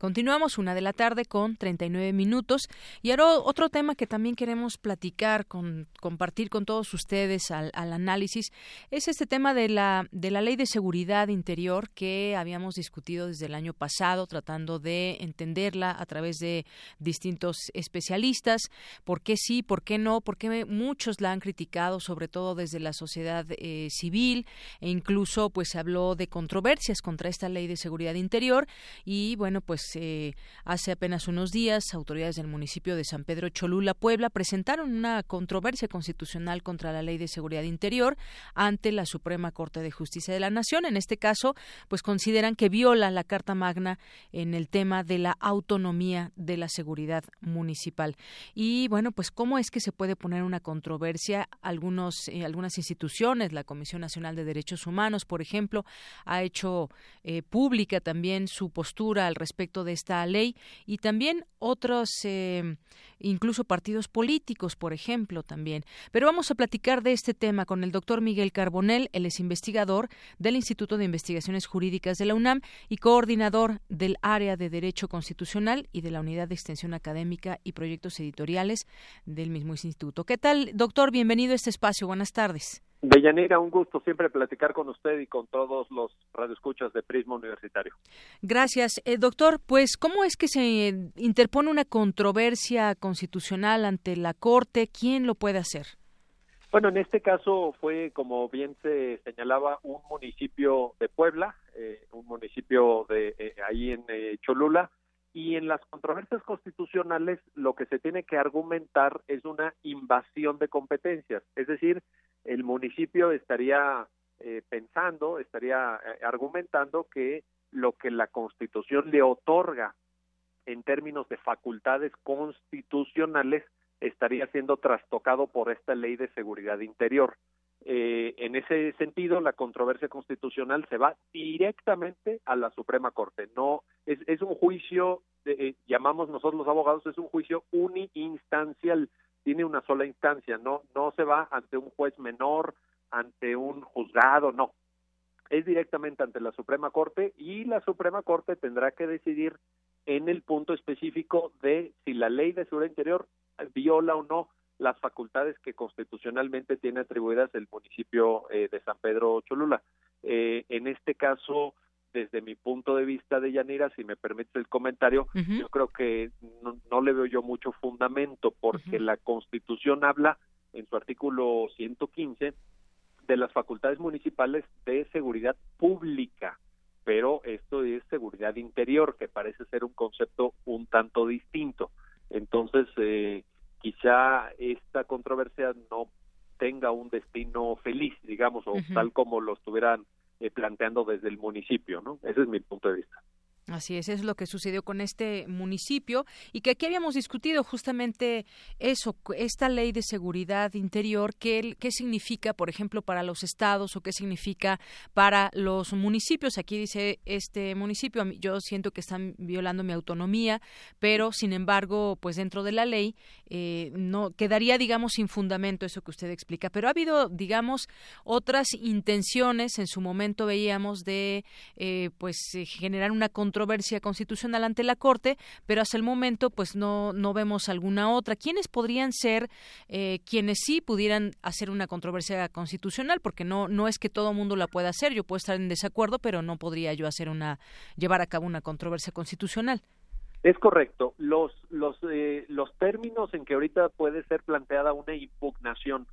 Continuamos una de la tarde con 39 minutos y ahora otro tema que también queremos platicar, con, compartir con todos ustedes al, análisis es este tema de la, de la ley de seguridad interior que habíamos discutido desde el año pasado, tratando de entenderla a través de distintos especialistas, por qué sí, por qué no, por qué muchos la han criticado, sobre todo desde la sociedad eh, civil e incluso pues se habló de controversias contra esta ley de seguridad interior y bueno pues hace apenas unos días, autoridades del municipio de San Pedro Cholula, Puebla, presentaron una controversia constitucional contra la Ley de Seguridad Interior ante la Suprema Corte de Justicia de la Nación. En este caso, pues consideran que viola la Carta Magna en el tema de la autonomía de la seguridad municipal. Y bueno, pues cómo es que se puede poner una controversia algunos eh, algunas instituciones, la Comisión Nacional de Derechos Humanos, por ejemplo, ha hecho eh, pública también su postura al respecto de esta ley y también otros, eh, incluso partidos políticos, por ejemplo, también. Pero vamos a platicar de este tema con el doctor Miguel Carbonel, él es investigador del Instituto de Investigaciones Jurídicas de la UNAM y coordinador del área de Derecho Constitucional y de la Unidad de Extensión Académica y Proyectos Editoriales del mismo instituto. ¿Qué tal, doctor? Bienvenido a este espacio. Buenas tardes. Deyanira, un gusto siempre platicar con usted y con todos los radioescuchas de Prisma Universitario. Gracias, eh, doctor. Pues, ¿cómo es que se interpone una controversia constitucional ante la Corte? ¿Quién lo puede hacer? Bueno, en este caso fue, como bien se señalaba, un municipio de Puebla, eh, un municipio de eh, ahí en Cholula, y en las controversias constitucionales lo que se tiene que argumentar es una invasión de competencias, es decir, el municipio estaría eh, pensando, estaría eh, argumentando que lo que la Constitución le otorga en términos de facultades constitucionales estaría siendo trastocado por esta ley de seguridad interior. Eh, en ese sentido, la controversia constitucional se va directamente a la Suprema Corte. No es, es un juicio, eh, llamamos nosotros los abogados, es un juicio uniinstancial. Tiene una sola instancia. No, no se va ante un juez menor, ante un juzgado, no. Es directamente ante la Suprema Corte y la Suprema Corte tendrá que decidir en el punto específico de si la ley de seguridad interior viola o no las facultades que constitucionalmente tiene atribuidas el municipio eh, de San Pedro Cholula. Eh, en este caso, desde mi punto de vista de Yanira, si me permite el comentario, yo creo que no, le veo yo mucho fundamento porque la Constitución habla en su artículo 115 de las facultades municipales de seguridad pública, pero esto es seguridad interior, que parece ser un concepto un tanto distinto. Entonces, eh, quizá esta controversia no tenga un destino feliz, digamos, o tal como lo estuvieran planteando desde el municipio, ¿no? Ese es mi punto de vista. Así es, es lo que sucedió con este municipio y que aquí habíamos discutido justamente eso, esta ley de seguridad interior, qué, qué significa, por ejemplo, para los estados o qué significa para los municipios. Aquí dice este municipio, yo siento que están violando mi autonomía, pero sin embargo, pues dentro de la ley eh, no quedaría, digamos, sin fundamento eso que usted explica. Pero ha habido, digamos, otras intenciones. En su momento veíamos de, eh, pues, generar una control controversia constitucional ante la Corte, pero hasta el momento pues no, no vemos alguna otra. ¿Quiénes podrían ser eh, quienes sí pudieran hacer una controversia constitucional? Porque no, no es que todo mundo la pueda hacer, yo puedo estar en desacuerdo, pero no podría yo hacer una, llevar a cabo una controversia constitucional. Es correcto. Los, los, eh, los términos en que ahorita puede ser planteada una impugnación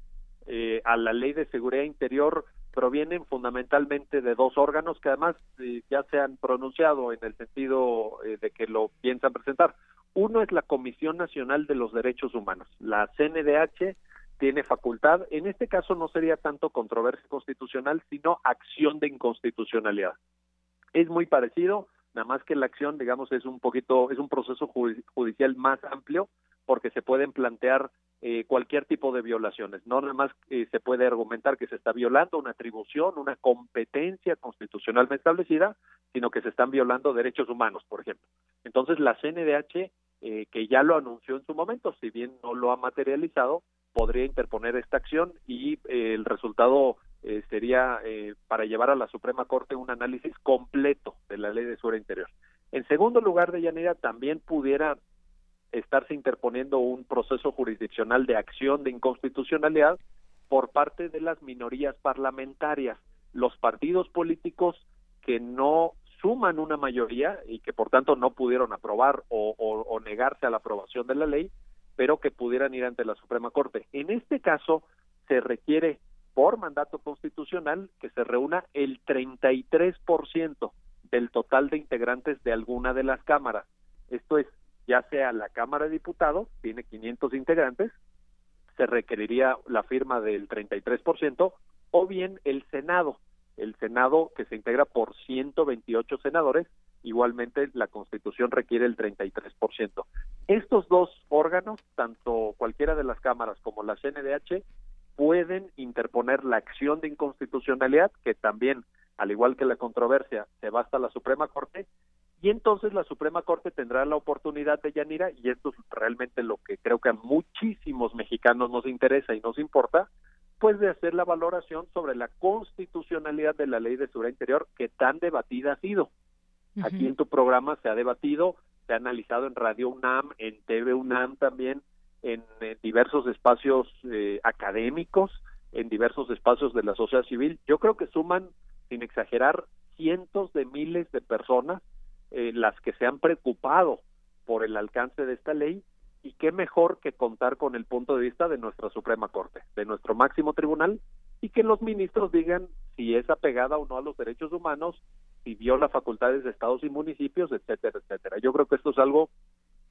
eh, a la ley de seguridad interior provienen fundamentalmente de dos órganos que además eh, ya se han pronunciado en el sentido eh, de que lo piensan presentar. Uno es la Comisión Nacional de los Derechos Humanos. La CNDH tiene facultad, en este caso no sería tanto controversia constitucional, sino acción de inconstitucionalidad. Es muy parecido, nada más que la acción, digamos, es un poquito, es un proceso judicial más amplio, porque se pueden plantear eh, cualquier tipo de violaciones. No nada más eh, se puede argumentar que se está violando una atribución, una competencia constitucionalmente establecida, sino que se están violando derechos humanos, por ejemplo. Entonces, la CNDH, eh, que ya lo anunció en su momento, si bien no lo ha materializado, podría interponer esta acción y el resultado sería para llevar a la Suprema Corte un análisis completo de la ley de seguridad interior. En segundo lugar, de Yanira, también pudiera estarse interponiendo un proceso jurisdiccional de acción de inconstitucionalidad por parte de las minorías parlamentarias, los partidos políticos que no suman una mayoría y que por tanto no pudieron aprobar o, o, negarse a la aprobación de la ley, pero que pudieran ir ante la Suprema Corte. En este caso se requiere por mandato constitucional que se reúna el 33% del total de integrantes de alguna de las cámaras. Esto es ya sea la Cámara de Diputados, tiene 500 integrantes, se requeriría la firma del 33%, o bien el Senado, el Senado que se integra por 128 senadores, igualmente la Constitución requiere el 33%. Estos dos órganos, tanto cualquiera de las cámaras como la CNDH, pueden interponer la acción de inconstitucionalidad, que también, al igual que la controversia, se va hasta la Suprema Corte, y entonces la Suprema Corte tendrá la oportunidad de Yanira, y esto es realmente lo que creo que a muchísimos mexicanos nos interesa y nos importa, pues de hacer la valoración sobre la constitucionalidad de la ley de seguridad interior que tan debatida ha sido. Aquí en tu programa se ha debatido, se ha analizado en Radio UNAM, en TV UNAM también, en, diversos espacios eh, académicos, en diversos espacios de la sociedad civil. Yo creo que suman, sin exagerar, cientos de miles de personas eh, las que se han preocupado por el alcance de esta ley y qué mejor que contar con el punto de vista de nuestra Suprema Corte, de nuestro máximo tribunal y que los ministros digan si es apegada o no a los derechos humanos, si viola facultades de estados y municipios, etcétera, etcétera. Yo creo que esto es algo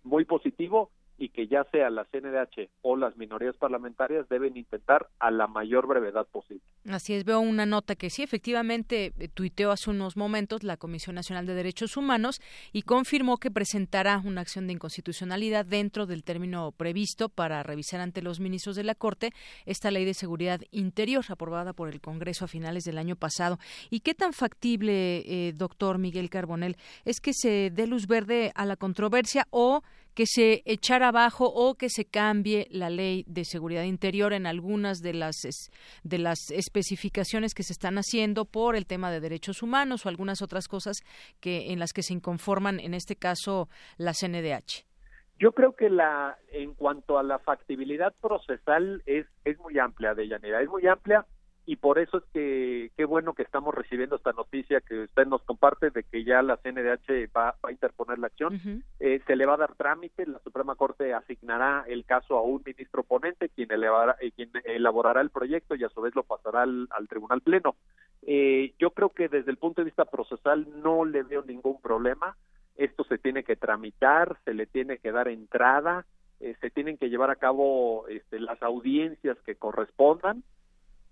muy positivo y que ya sea la CNDH o las minorías parlamentarias deben intentar a la mayor brevedad posible. Así es, veo una nota que sí, efectivamente, eh, tuiteó hace unos momentos la Comisión Nacional de Derechos Humanos y confirmó que presentará una acción de inconstitucionalidad dentro del término previsto para revisar ante los ministros de la Corte esta ley de seguridad interior aprobada por el Congreso a finales del año pasado. ¿Y qué tan factible, eh, doctor Miguel Carbonel, es que se dé luz verde a la controversia o que se echara abajo o que se cambie la ley de seguridad interior en algunas de las de las especificaciones que se están haciendo por el tema de derechos humanos o algunas otras cosas que en las que se inconforman en este caso la CNDH. Yo creo que la en cuanto a la factibilidad procesal es es muy amplia de Yanira, es muy amplia y por eso es que qué bueno que estamos recibiendo esta noticia que usted nos comparte de que ya la CNDH va, a interponer la acción. Eh, se le va a dar trámite, la Suprema Corte asignará el caso a un ministro ponente, quien, elevará, eh, quien elaborará el proyecto y a su vez lo pasará al, Tribunal Pleno. Eh, yo creo que desde el punto de vista procesal no le veo ningún problema. Esto se tiene que tramitar, se le tiene que dar entrada, se tienen que llevar a cabo este, las audiencias que correspondan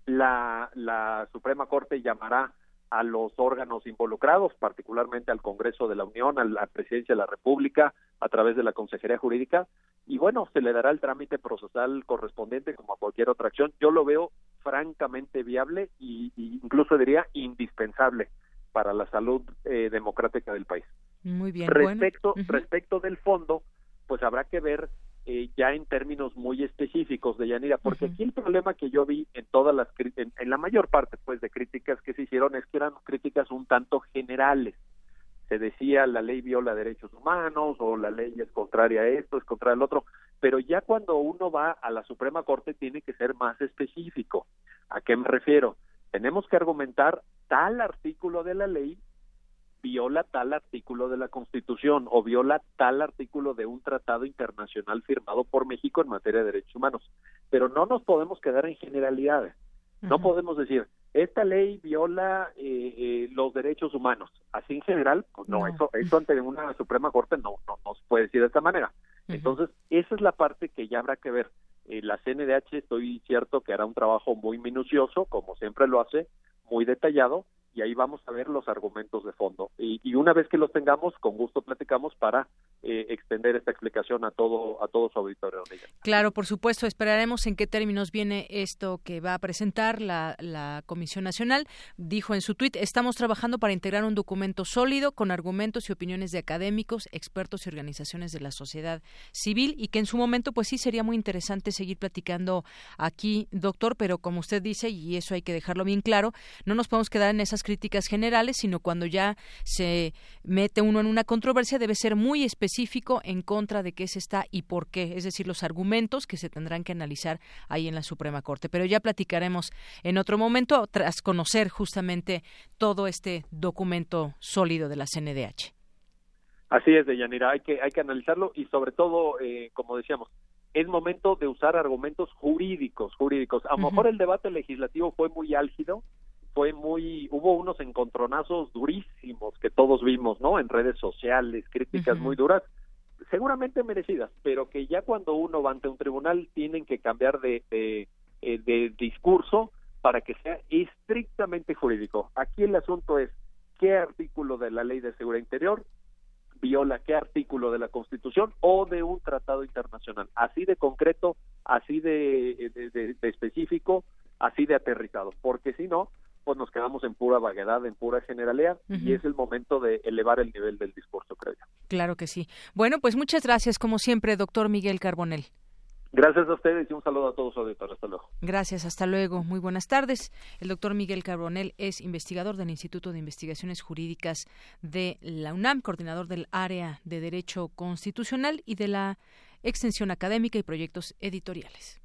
la, la Suprema Corte llamará a los órganos involucrados, particularmente al Congreso de la Unión, a la Presidencia de la República, a través de la Consejería Jurídica, y bueno, se le dará el trámite procesal correspondiente como a cualquier otra acción. Yo lo veo francamente viable e incluso diría indispensable para la salud eh, democrática del país. Muy bien. Respecto, respecto del fondo, pues habrá que ver eh, ya en términos muy específicos de Yanira, porque aquí el problema que yo vi en todas las en, la mayor parte pues de críticas que se hicieron es que eran críticas un tanto generales. se decía la ley viola derechos humanos o la ley es contraria a esto, es contraria al otro, pero ya cuando uno va a la Suprema Corte tiene que ser más específico. ¿A qué me refiero? Tenemos que argumentar tal artículo de la ley viola tal artículo de la Constitución o viola tal artículo de un tratado internacional firmado por México en materia de derechos humanos. Pero no nos podemos quedar en generalidades. No podemos decir, esta ley viola eh, eh, los derechos humanos. Así en general, pues no, Eso, eso ante una Suprema Corte no, no, no se puede decir de esta manera. Entonces, esa es la parte que ya habrá que ver. Eh, la CNDH estoy cierto que hará un trabajo muy minucioso, como siempre lo hace, muy detallado, y ahí vamos a ver los argumentos de fondo. Y, una vez que los tengamos, con gusto platicamos para eh, extender esta explicación a todo a todo su auditorio. Claro, por supuesto, esperaremos en qué términos viene esto que va a presentar la, Comisión Nacional. Dijo en su tuit, estamos trabajando para integrar un documento sólido con argumentos y opiniones de académicos, expertos y organizaciones de la sociedad civil y que en su momento, pues sí, sería muy interesante seguir platicando aquí, doctor, pero como usted dice, y eso hay que dejarlo bien claro, no nos podemos quedar en esas críticas generales, sino cuando ya se mete uno en una controversia debe ser muy específico en contra de qué se está y por qué, es decir, los argumentos que se tendrán que analizar ahí en la Suprema Corte. Pero ya platicaremos en otro momento tras conocer justamente todo este documento sólido de la CNDH. Así es, Deyanira, hay que, hay que analizarlo y sobre todo, eh, como decíamos, es momento de usar argumentos jurídicos, jurídicos. A lo mejor el debate legislativo fue muy álgido, fue muy, hubo unos encontronazos durísimos que todos vimos, ¿no? En redes sociales, críticas muy duras, seguramente merecidas, pero que ya cuando uno va ante un tribunal tienen que cambiar de, de, eh, de discurso para que sea estrictamente jurídico. Aquí el asunto es qué artículo de la Ley de Seguridad Interior viola qué artículo de la Constitución o de un tratado internacional. Así de concreto, así de, de específico, así de aterrizado, porque si no, pues nos quedamos en pura vaguedad, en pura generalidad, y es el momento de elevar el nivel del discurso, creo yo. Claro que sí. Bueno, pues muchas gracias, como siempre, doctor Miguel Carbonel. Gracias a ustedes y un saludo a todos, auditores. Hasta luego. Gracias, hasta luego. Muy buenas tardes. El doctor Miguel Carbonel es investigador del Instituto de Investigaciones Jurídicas de la UNAM, coordinador del área de Derecho Constitucional y de la Extensión Académica y Proyectos Editoriales.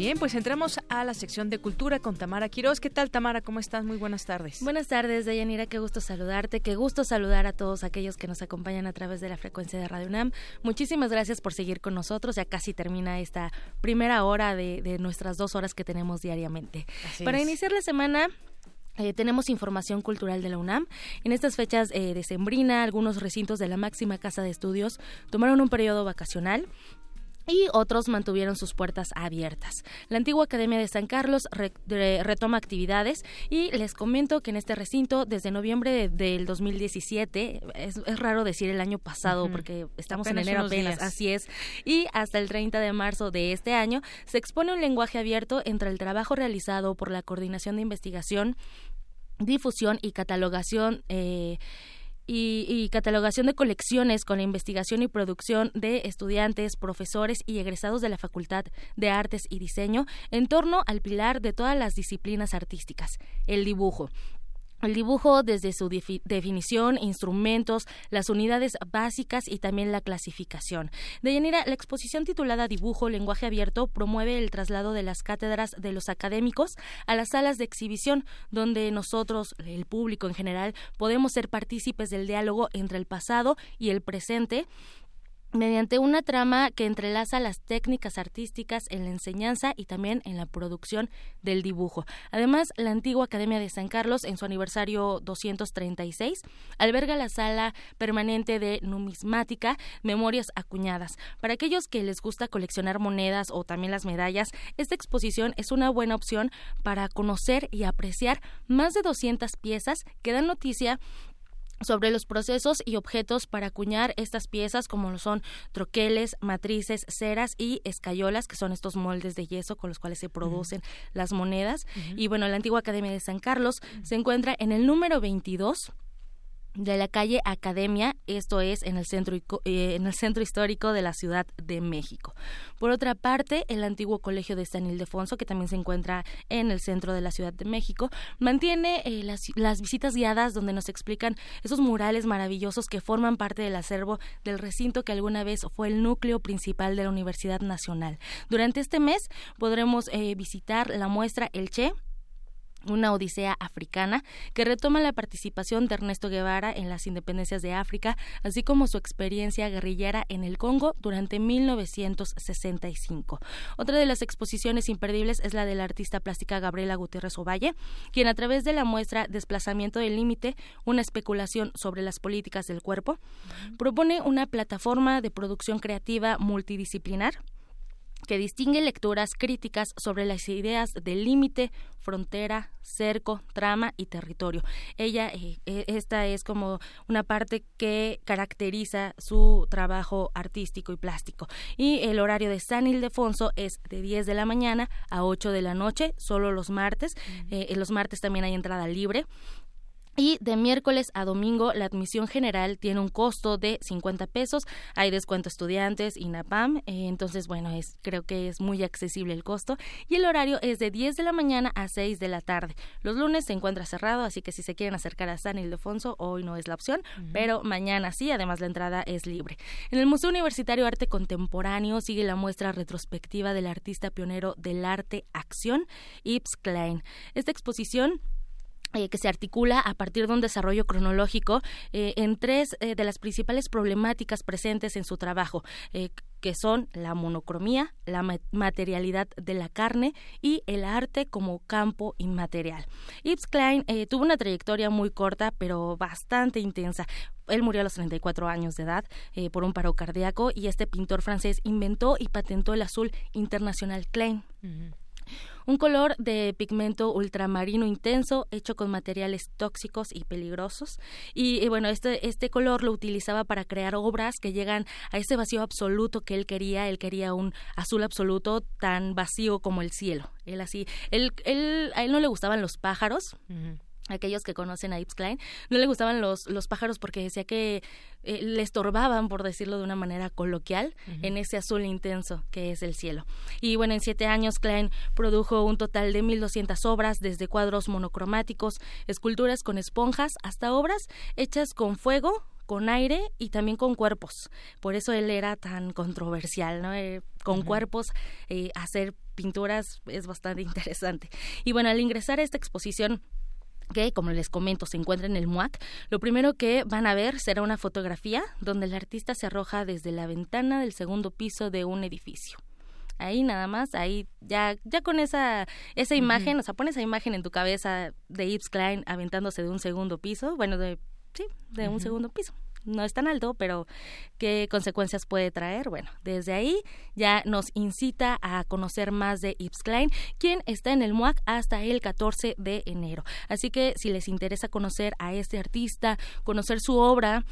Bien, pues entramos a la sección de cultura con Tamara Quiroz. ¿Qué tal, Tamara? ¿Cómo estás? Muy buenas tardes. Buenas tardes, Dayanira. Qué gusto saludarte. Qué gusto saludar a todos aquellos que nos acompañan a través de la frecuencia de Radio UNAM. Muchísimas gracias por seguir con nosotros. Ya casi termina esta primera hora de, nuestras dos horas que tenemos diariamente. Para iniciar la semana, eh, tenemos información cultural de la UNAM. En estas fechas eh, de Sembrina, algunos recintos de la máxima casa de estudios tomaron un periodo vacacional y otros mantuvieron sus puertas abiertas. La antigua Academia de San Carlos retoma actividades y les comento que en este recinto desde noviembre del 2017, es, raro decir el año pasado porque estamos en enero apenas, así es, y hasta el 30 de marzo de este año se expone un lenguaje abierto entre el trabajo realizado por la Coordinación de Investigación, Difusión y Catalogación eh, y, catalogación de colecciones con la investigación y producción de estudiantes, profesores y egresados de la Facultad de Artes y Diseño en torno al pilar de todas las disciplinas artísticas, el dibujo. El dibujo desde su definición, instrumentos, las unidades básicas y también la clasificación. De Yanira, la exposición titulada Dibujo, lenguaje abierto promueve el traslado de las cátedras de los académicos a las salas de exhibición, donde nosotros, el público en general, podemos ser partícipes del diálogo entre el pasado y el presente mediante una trama que entrelaza las técnicas artísticas en la enseñanza y también en la producción del dibujo. Además, la antigua Academia de San Carlos, en su aniversario 236, alberga la sala permanente de numismática Memorias Acuñadas. Para aquellos que les gusta coleccionar monedas o también las medallas, esta exposición es una buena opción para conocer y apreciar más de 200 piezas que dan noticia sobre los procesos y objetos para acuñar estas piezas como lo son troqueles, matrices, ceras y escayolas, que son estos moldes de yeso con los cuales se producen las monedas. Y bueno, la antigua Academia de San Carlos se encuentra en el número 22 de la calle Academia, esto es en el centro eh, en el centro histórico de la Ciudad de México. Por otra parte, el antiguo Colegio de San Ildefonso, que también se encuentra en el centro de la Ciudad de México, mantiene eh, las, las visitas guiadas donde nos explican esos murales maravillosos que forman parte del acervo del recinto que alguna vez fue el núcleo principal de la Universidad Nacional. Durante este mes podremos eh, visitar la muestra El Che una odisea africana que retoma la participación de Ernesto Guevara en las independencias de África, así como su experiencia guerrillera en el Congo durante 1965. Otra de las exposiciones imperdibles es la de la artista plástica Gabriela Gutiérrez Ovalle, quien a través de la muestra Desplazamiento del Límite, una especulación sobre las políticas del cuerpo, propone una plataforma de producción creativa multidisciplinar que distingue lecturas críticas sobre las ideas del límite, frontera, cerco, trama y territorio. Ella, eh, eh, esta es como una parte que caracteriza su trabajo artístico y plástico. Y el horario de San Ildefonso es de 10 de la mañana a 8 de la noche, solo los martes. Eh, los martes también hay entrada libre. Y de miércoles a domingo la admisión general tiene un costo de 50 pesos. Hay descuento estudiantes y NAPAM. Eh, entonces, bueno, es, creo que es muy accesible el costo. Y el horario es de 10 de la mañana a 6 de la tarde. Los lunes se encuentra cerrado, así que si se quieren acercar a San Ildefonso, hoy no es la opción, pero mañana sí. Además, la entrada es libre. En el Museo Universitario Arte Contemporáneo sigue la muestra retrospectiva del artista pionero del arte Acción, Yves Klein. Esta exposición eh, que se articula a partir de un desarrollo cronológico eh, en tres eh, de las principales problemáticas presentes en su trabajo, que son la monocromía, la materialidad de la carne y el arte como campo inmaterial. Yves Klein tuvo una trayectoria muy corta, pero bastante intensa. Él murió a los 34 años de edad por un paro cardíaco y este pintor francés inventó y patentó el azul internacional Klein un color de pigmento ultramarino intenso hecho con materiales tóxicos y peligrosos. Y, bueno, este, este color lo utilizaba para crear obras que llegan a ese vacío absoluto que él quería. Él quería un azul absoluto tan vacío como el cielo. Él así, él, él, a él no le gustaban los pájaros aquellos que conocen a Yves Klein, no le gustaban los, los pájaros porque decía que eh, le estorbaban, por decirlo de una manera coloquial, en ese azul intenso que es el cielo. Y bueno, en siete años Klein produjo un total de 1.200 obras, desde cuadros monocromáticos, esculturas con esponjas, hasta obras hechas con fuego, con aire y también con cuerpos. Por eso él era tan controversial, ¿no? Eh, con cuerpos, eh, hacer pinturas es bastante interesante. Y bueno, al ingresar a esta exposición que, como les comento, se encuentra en el MUAC, lo primero que van a ver será una fotografía donde el artista se arroja desde la ventana del segundo piso de un edificio. Ahí nada más, ahí ya, ya con esa, esa imagen, o sea, pones esa imagen en tu cabeza de Yves Klein aventándose de un segundo piso, bueno, de, sí, de un segundo piso no es tan alto, pero qué consecuencias puede traer. Bueno, desde ahí ya nos incita a conocer más de Yves Klein, quien está en el MUAC hasta el 14 de enero. Así que si les interesa conocer a este artista, conocer su obra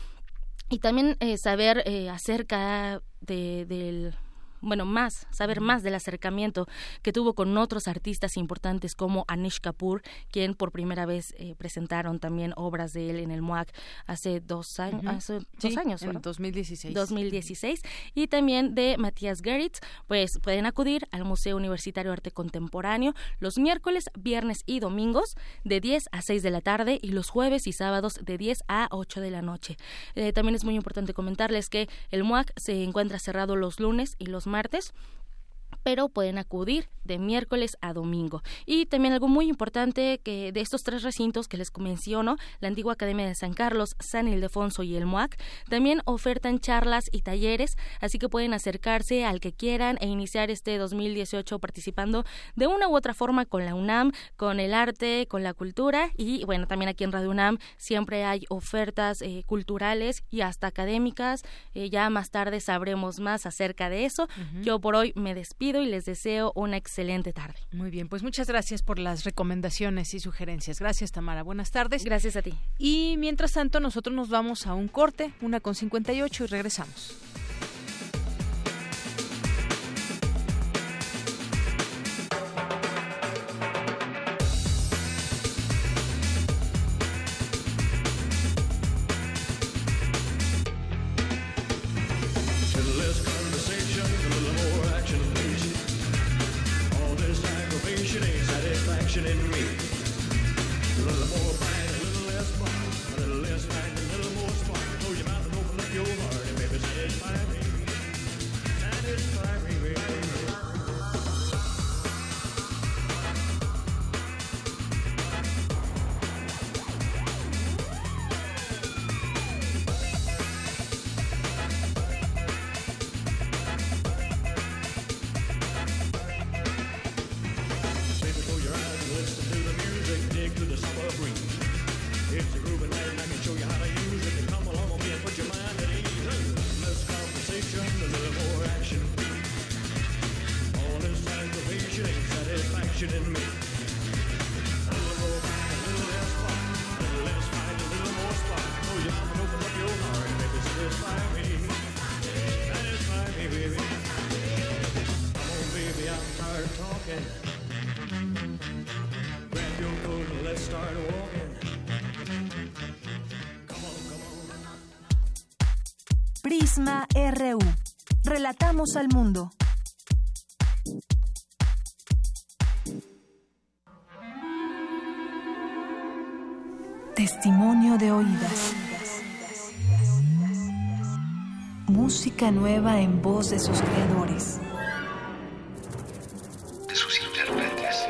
y también eh, saber eh, acerca de, del bueno, más, saber más del acercamiento que tuvo con otros artistas importantes como Anish Kapoor, quien por primera vez eh, presentaron también obras de él en el MOAC hace dos años, hace dos años, en 2016. 2016. Y también de Matías Geritz, pues pueden acudir al Museo Universitario de Arte Contemporáneo los miércoles, viernes y domingos de 10 a 6 de la tarde y los jueves y sábados de 10 a 8 de la noche. Eh, también es muy importante comentarles que el MOAC se encuentra cerrado los lunes y los martes pero pueden acudir de miércoles a domingo. Y también algo muy importante que de estos tres recintos que les menciono, la antigua Academia de San Carlos, San Ildefonso y el MUAC, también ofertan charlas y talleres, así que pueden acercarse al que quieran e iniciar este 2018 participando de una u otra forma con la UNAM, con el arte, con la cultura y bueno, también aquí en Radio UNAM siempre hay ofertas eh, culturales y hasta académicas. Eh, ya más tarde sabremos más acerca de eso. Yo por hoy me despido y les deseo una excelente tarde. Muy bien, pues muchas gracias por las recomendaciones y sugerencias. Gracias, Tamara. Buenas tardes. Gracias a ti. Y mientras tanto, nosotros nos vamos a un corte, una con 58 y regresamos. Prisma RU. Relatamos al mundo. Testimonio de oídas. Música nueva en voz de sus creadores. De sus intérpretes.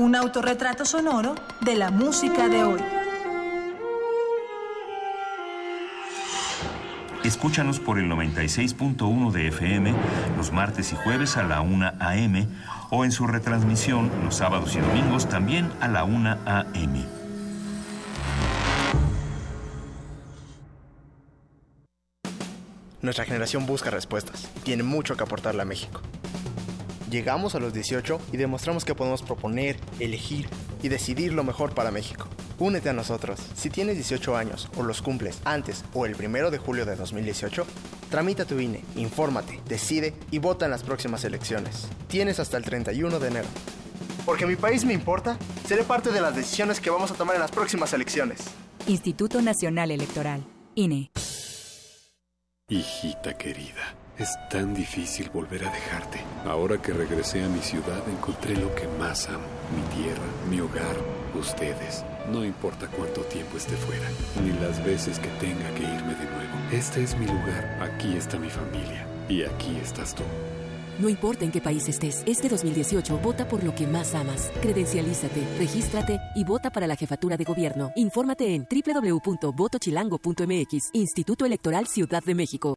Un autorretrato sonoro de la música de hoy. Escúchanos por el 96.1 de FM los martes y jueves a la 1 a.m. o en su retransmisión los sábados y domingos también a la 1 a.m. Nuestra generación busca respuestas. Tiene mucho que aportarle a México. Llegamos a los 18 y demostramos que podemos proponer, elegir y decidir lo mejor para México. Únete a nosotros. Si tienes 18 años o los cumples antes o el primero de julio de 2018, tramita tu INE, infórmate, decide y vota en las próximas elecciones. Tienes hasta el 31 de enero. Porque mi país me importa, seré parte de las decisiones que vamos a tomar en las próximas elecciones. Instituto Nacional Electoral, INE. Hijita querida, es tan difícil volver a dejarte. Ahora que regresé a mi ciudad encontré lo que más amo, mi tierra, mi hogar, ustedes. No importa cuánto tiempo esté fuera, ni las veces que tenga que irme de nuevo. Este es mi lugar, aquí está mi familia y aquí estás tú. No importa en qué país estés, este 2018 vota por lo que más amas. Credencialízate, regístrate y vota para la jefatura de gobierno. Infórmate en www.votochilango.mx, Instituto Electoral Ciudad de México.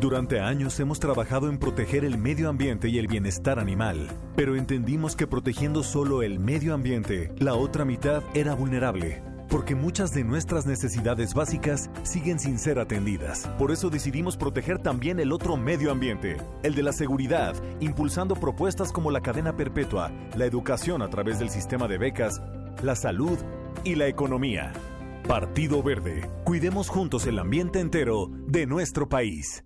Durante años hemos trabajado en proteger el medio ambiente y el bienestar animal, pero entendimos que protegiendo solo el medio ambiente, la otra mitad era vulnerable porque muchas de nuestras necesidades básicas siguen sin ser atendidas. Por eso decidimos proteger también el otro medio ambiente, el de la seguridad, impulsando propuestas como la cadena perpetua, la educación a través del sistema de becas, la salud y la economía. Partido Verde, cuidemos juntos el ambiente entero de nuestro país.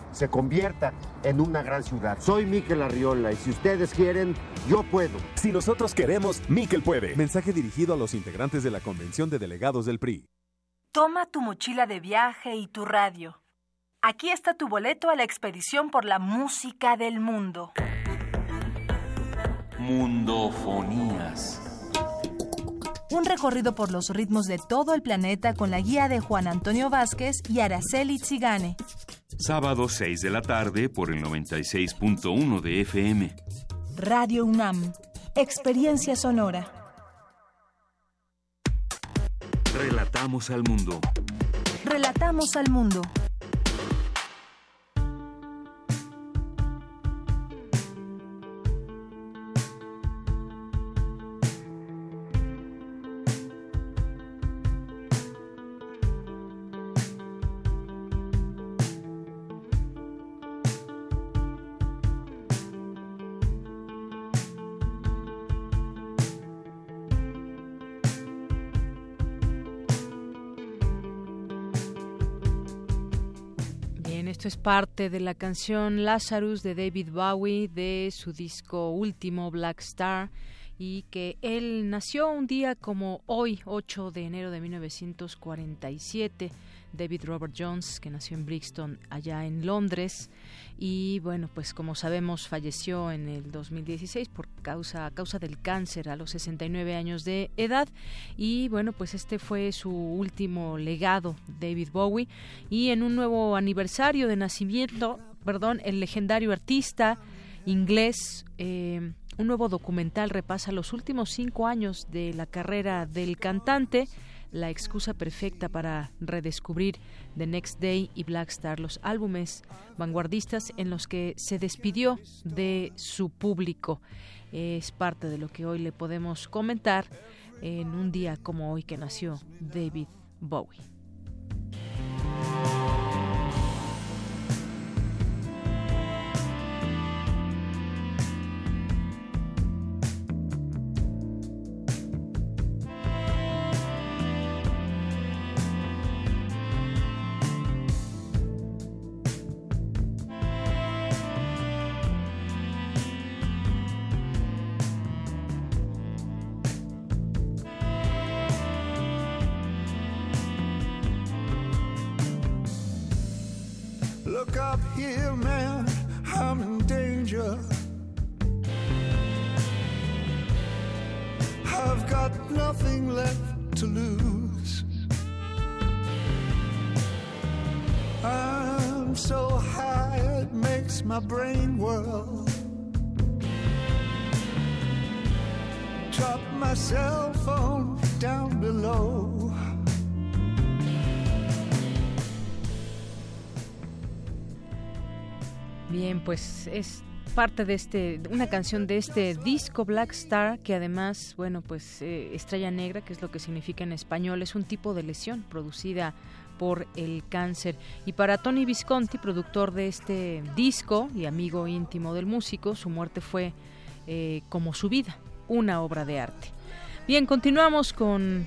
se convierta en una gran ciudad. Soy Miquel Arriola y si ustedes quieren, yo puedo. Si nosotros queremos, Miquel puede. Mensaje dirigido a los integrantes de la Convención de Delegados del PRI. Toma tu mochila de viaje y tu radio. Aquí está tu boleto a la expedición por la música del mundo. Mundofonías. Un recorrido por los ritmos de todo el planeta con la guía de Juan Antonio Vázquez y Araceli Zigane. Sábado 6 de la tarde por el 96.1 de FM. Radio UNAM. Experiencia sonora. Relatamos al mundo. Relatamos al mundo. Parte de la canción Lazarus de David Bowie de su disco último Black Star y que él nació un día como hoy, 8 de enero de 1947. David Robert Jones, que nació en Brixton, allá en Londres. Y bueno, pues como sabemos, falleció en el 2016 por causa, a causa del cáncer a los 69 años de edad. Y bueno, pues este fue su último legado, David Bowie. Y en un nuevo aniversario de nacimiento, perdón, el legendario artista inglés. Eh, un nuevo documental repasa los últimos cinco años de la carrera del cantante, la excusa perfecta para redescubrir The Next Day y Black Star, los álbumes vanguardistas en los que se despidió de su público. Es parte de lo que hoy le podemos comentar en un día como hoy que nació David Bowie. Es parte de este, una canción de este disco Black Star, que además, bueno, pues eh, estrella negra, que es lo que significa en español, es un tipo de lesión producida por el cáncer. Y para Tony Visconti, productor de este disco y amigo íntimo del músico, su muerte fue eh, como su vida, una obra de arte. Bien, continuamos con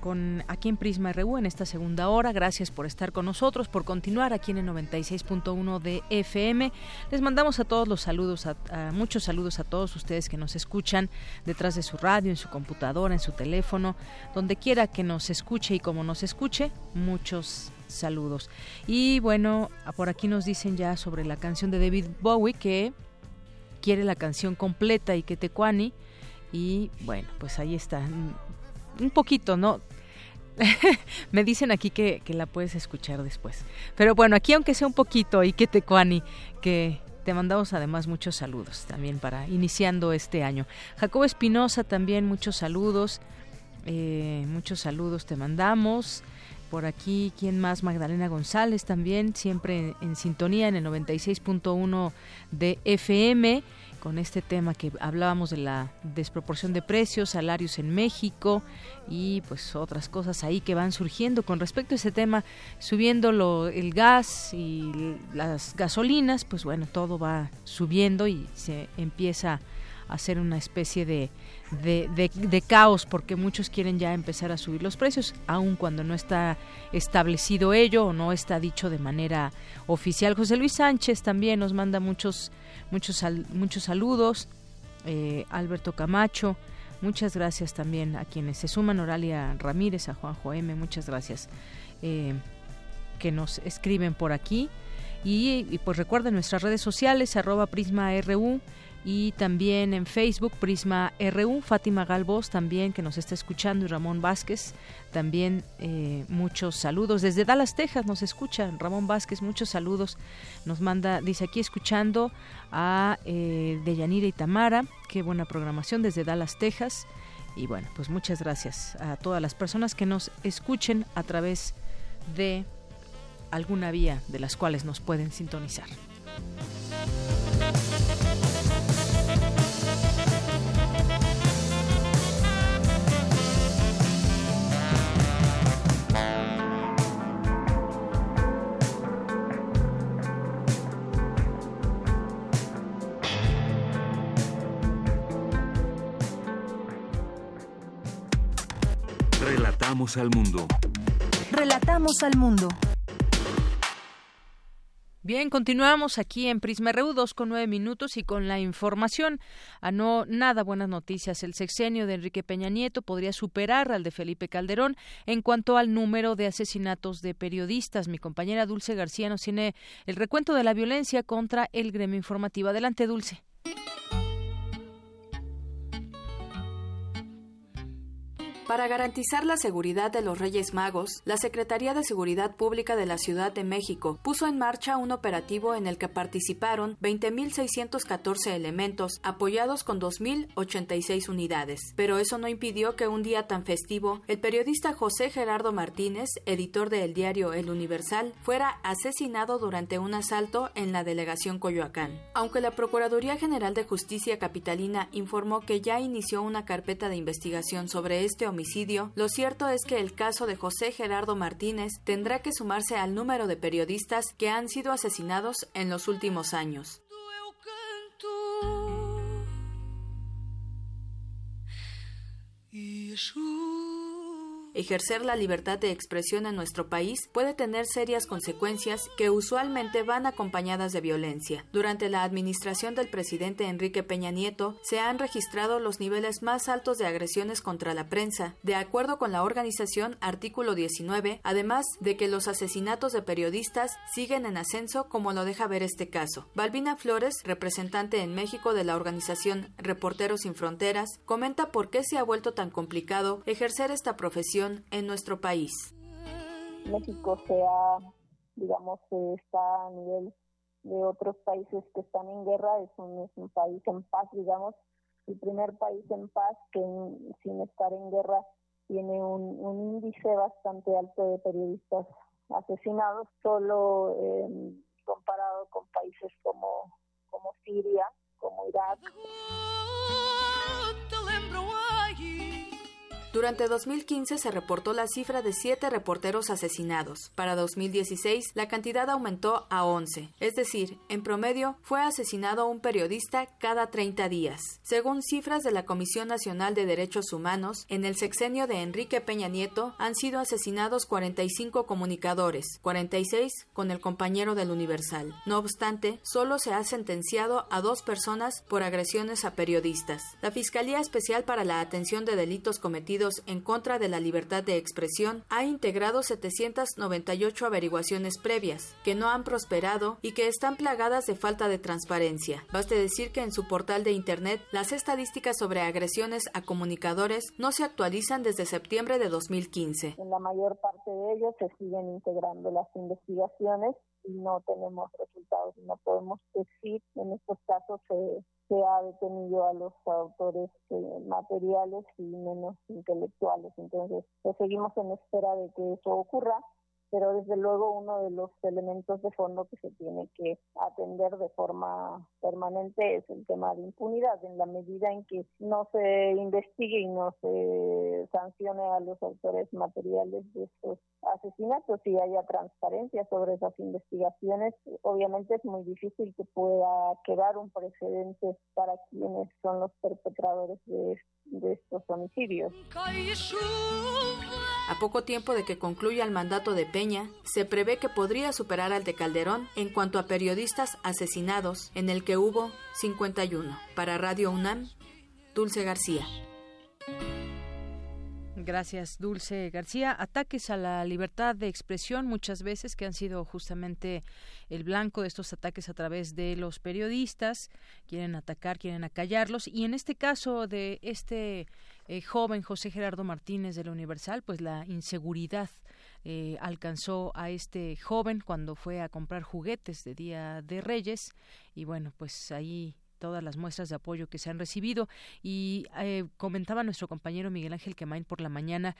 con aquí en Prisma RU en esta segunda hora. Gracias por estar con nosotros, por continuar aquí en el 96.1 de FM. Les mandamos a todos los saludos, a, muchos saludos a todos ustedes que nos escuchan detrás de su radio, en su computadora, en su teléfono, donde quiera que nos escuche y como nos escuche, muchos saludos. Y bueno, por aquí nos dicen ya sobre la canción de David Bowie que quiere la canción completa y que Tecuani. Y bueno, pues ahí está un poquito, ¿no? Me dicen aquí que, que, la puedes escuchar después. Pero bueno, aquí aunque sea un poquito, y que te cuani, que te mandamos además muchos saludos también para iniciando este año. Jacobo Espinosa también muchos saludos, eh, muchos saludos te mandamos. Por aquí, ¿quién más? Magdalena González también, siempre en, en sintonía en el 96.1 de FM con este tema que hablábamos de la desproporción de precios, salarios en México y pues otras cosas ahí que van surgiendo. Con respecto a ese tema, subiendo lo, el gas y las gasolinas, pues bueno, todo va subiendo y se empieza a hacer una especie de, de, de, caos porque muchos quieren ya empezar a subir los precios, aun cuando no está establecido ello o no está dicho de manera oficial. José Luis Sánchez también nos manda muchos muchos, muchos saludos. Eh, Alberto Camacho, Muchas gracias también a quienes se suman, Oralia Ramírez, a Juanjo M, muchas gracias eh, que nos escriben por aquí. Y, pues recuerden nuestras redes sociales, arroba Prisma RU y también en Facebook Prisma RU, Fátima Galvos también que nos está escuchando y Ramón Vázquez también eh, muchos saludos. Desde Dallas, Texas nos escuchan Ramón Vázquez, muchos saludos. Nos manda, dice aquí escuchando a eh, Deyanira y Tamara, qué buena programación desde Dallas, Texas. Y bueno, pues muchas gracias a todas las personas que nos escuchen a través de alguna vía de las cuales nos pueden sintonizar. Relatamos al mundo. Relatamos al mundo. Bien, continuamos aquí en Prisma RU, dos con nueve minutos y con la información. A no nada buenas noticias. El sexenio de Enrique Peña Nieto podría superar al de Felipe Calderón en cuanto al número de asesinatos de periodistas. Mi compañera Dulce García nos tiene el recuento de la violencia contra el gremio informativo. Adelante, Dulce. Para garantizar la seguridad de los Reyes Magos, la Secretaría de Seguridad Pública de la Ciudad de México puso en marcha un operativo en el que participaron 20.614 elementos, apoyados con 2.086 unidades. Pero eso no impidió que un día tan festivo, el periodista José Gerardo Martínez, editor del diario El Universal, fuera asesinado durante un asalto en la delegación Coyoacán. Aunque la Procuraduría General de Justicia Capitalina informó que ya inició una carpeta de investigación sobre este homicidio, lo cierto es que el caso de José Gerardo Martínez tendrá que sumarse al número de periodistas que han sido asesinados en los últimos años. Ejercer la libertad de expresión en nuestro país puede tener serias consecuencias que usualmente van acompañadas de violencia. Durante la administración del presidente Enrique Peña Nieto se han registrado los niveles más altos de agresiones contra la prensa, de acuerdo con la organización Artículo 19, además de que los asesinatos de periodistas siguen en ascenso como lo deja ver este caso. Balbina Flores, representante en México de la organización Reporteros sin Fronteras, comenta por qué se ha vuelto tan complicado ejercer esta profesión en nuestro país. México sea, digamos, está a nivel de otros países que están en guerra, es un, es un país en paz, digamos, el primer país en paz que sin estar en guerra tiene un, un, índice bastante alto de periodistas asesinados, solo eh, comparado con países como, como Siria, como Irak. Durante 2015 se reportó la cifra de 7 reporteros asesinados. Para 2016 la cantidad aumentó a 11, es decir, en promedio fue asesinado un periodista cada 30 días. Según cifras de la Comisión Nacional de Derechos Humanos, en el sexenio de Enrique Peña Nieto han sido asesinados 45 comunicadores, 46 con el compañero del Universal. No obstante, solo se ha sentenciado a dos personas por agresiones a periodistas. La Fiscalía Especial para la Atención de Delitos Cometidos en contra de la libertad de expresión ha integrado 798 averiguaciones previas, que no han prosperado y que están plagadas de falta de transparencia. Baste decir que en su portal de Internet las estadísticas sobre agresiones a comunicadores no se actualizan desde septiembre de 2015. En la mayor parte de ellos se siguen integrando las investigaciones no tenemos resultados. No podemos decir en estos casos se, se ha detenido a los autores eh, materiales y menos intelectuales. Entonces, pues seguimos en espera de que eso ocurra pero desde luego uno de los elementos de fondo que se tiene que atender de forma permanente es el tema de impunidad, en la medida en que no se investigue y no se sancione a los autores materiales de estos asesinatos y haya transparencia sobre esas investigaciones, obviamente es muy difícil que pueda quedar un precedente para quienes son los perpetradores de, de estos homicidios. A poco tiempo de que concluya el mandato de Peña, se prevé que podría superar al de Calderón en cuanto a periodistas asesinados, en el que hubo 51. Para Radio UNAM, Dulce García. Gracias, Dulce García. Ataques a la libertad de expresión muchas veces que han sido justamente el blanco de estos ataques a través de los periodistas. Quieren atacar, quieren acallarlos. Y en este caso de este eh, joven José Gerardo Martínez de la Universal, pues la inseguridad eh, alcanzó a este joven cuando fue a comprar juguetes de Día de Reyes. Y bueno, pues ahí todas las muestras de apoyo que se han recibido. Y eh, comentaba nuestro compañero Miguel Ángel Quemain por la mañana,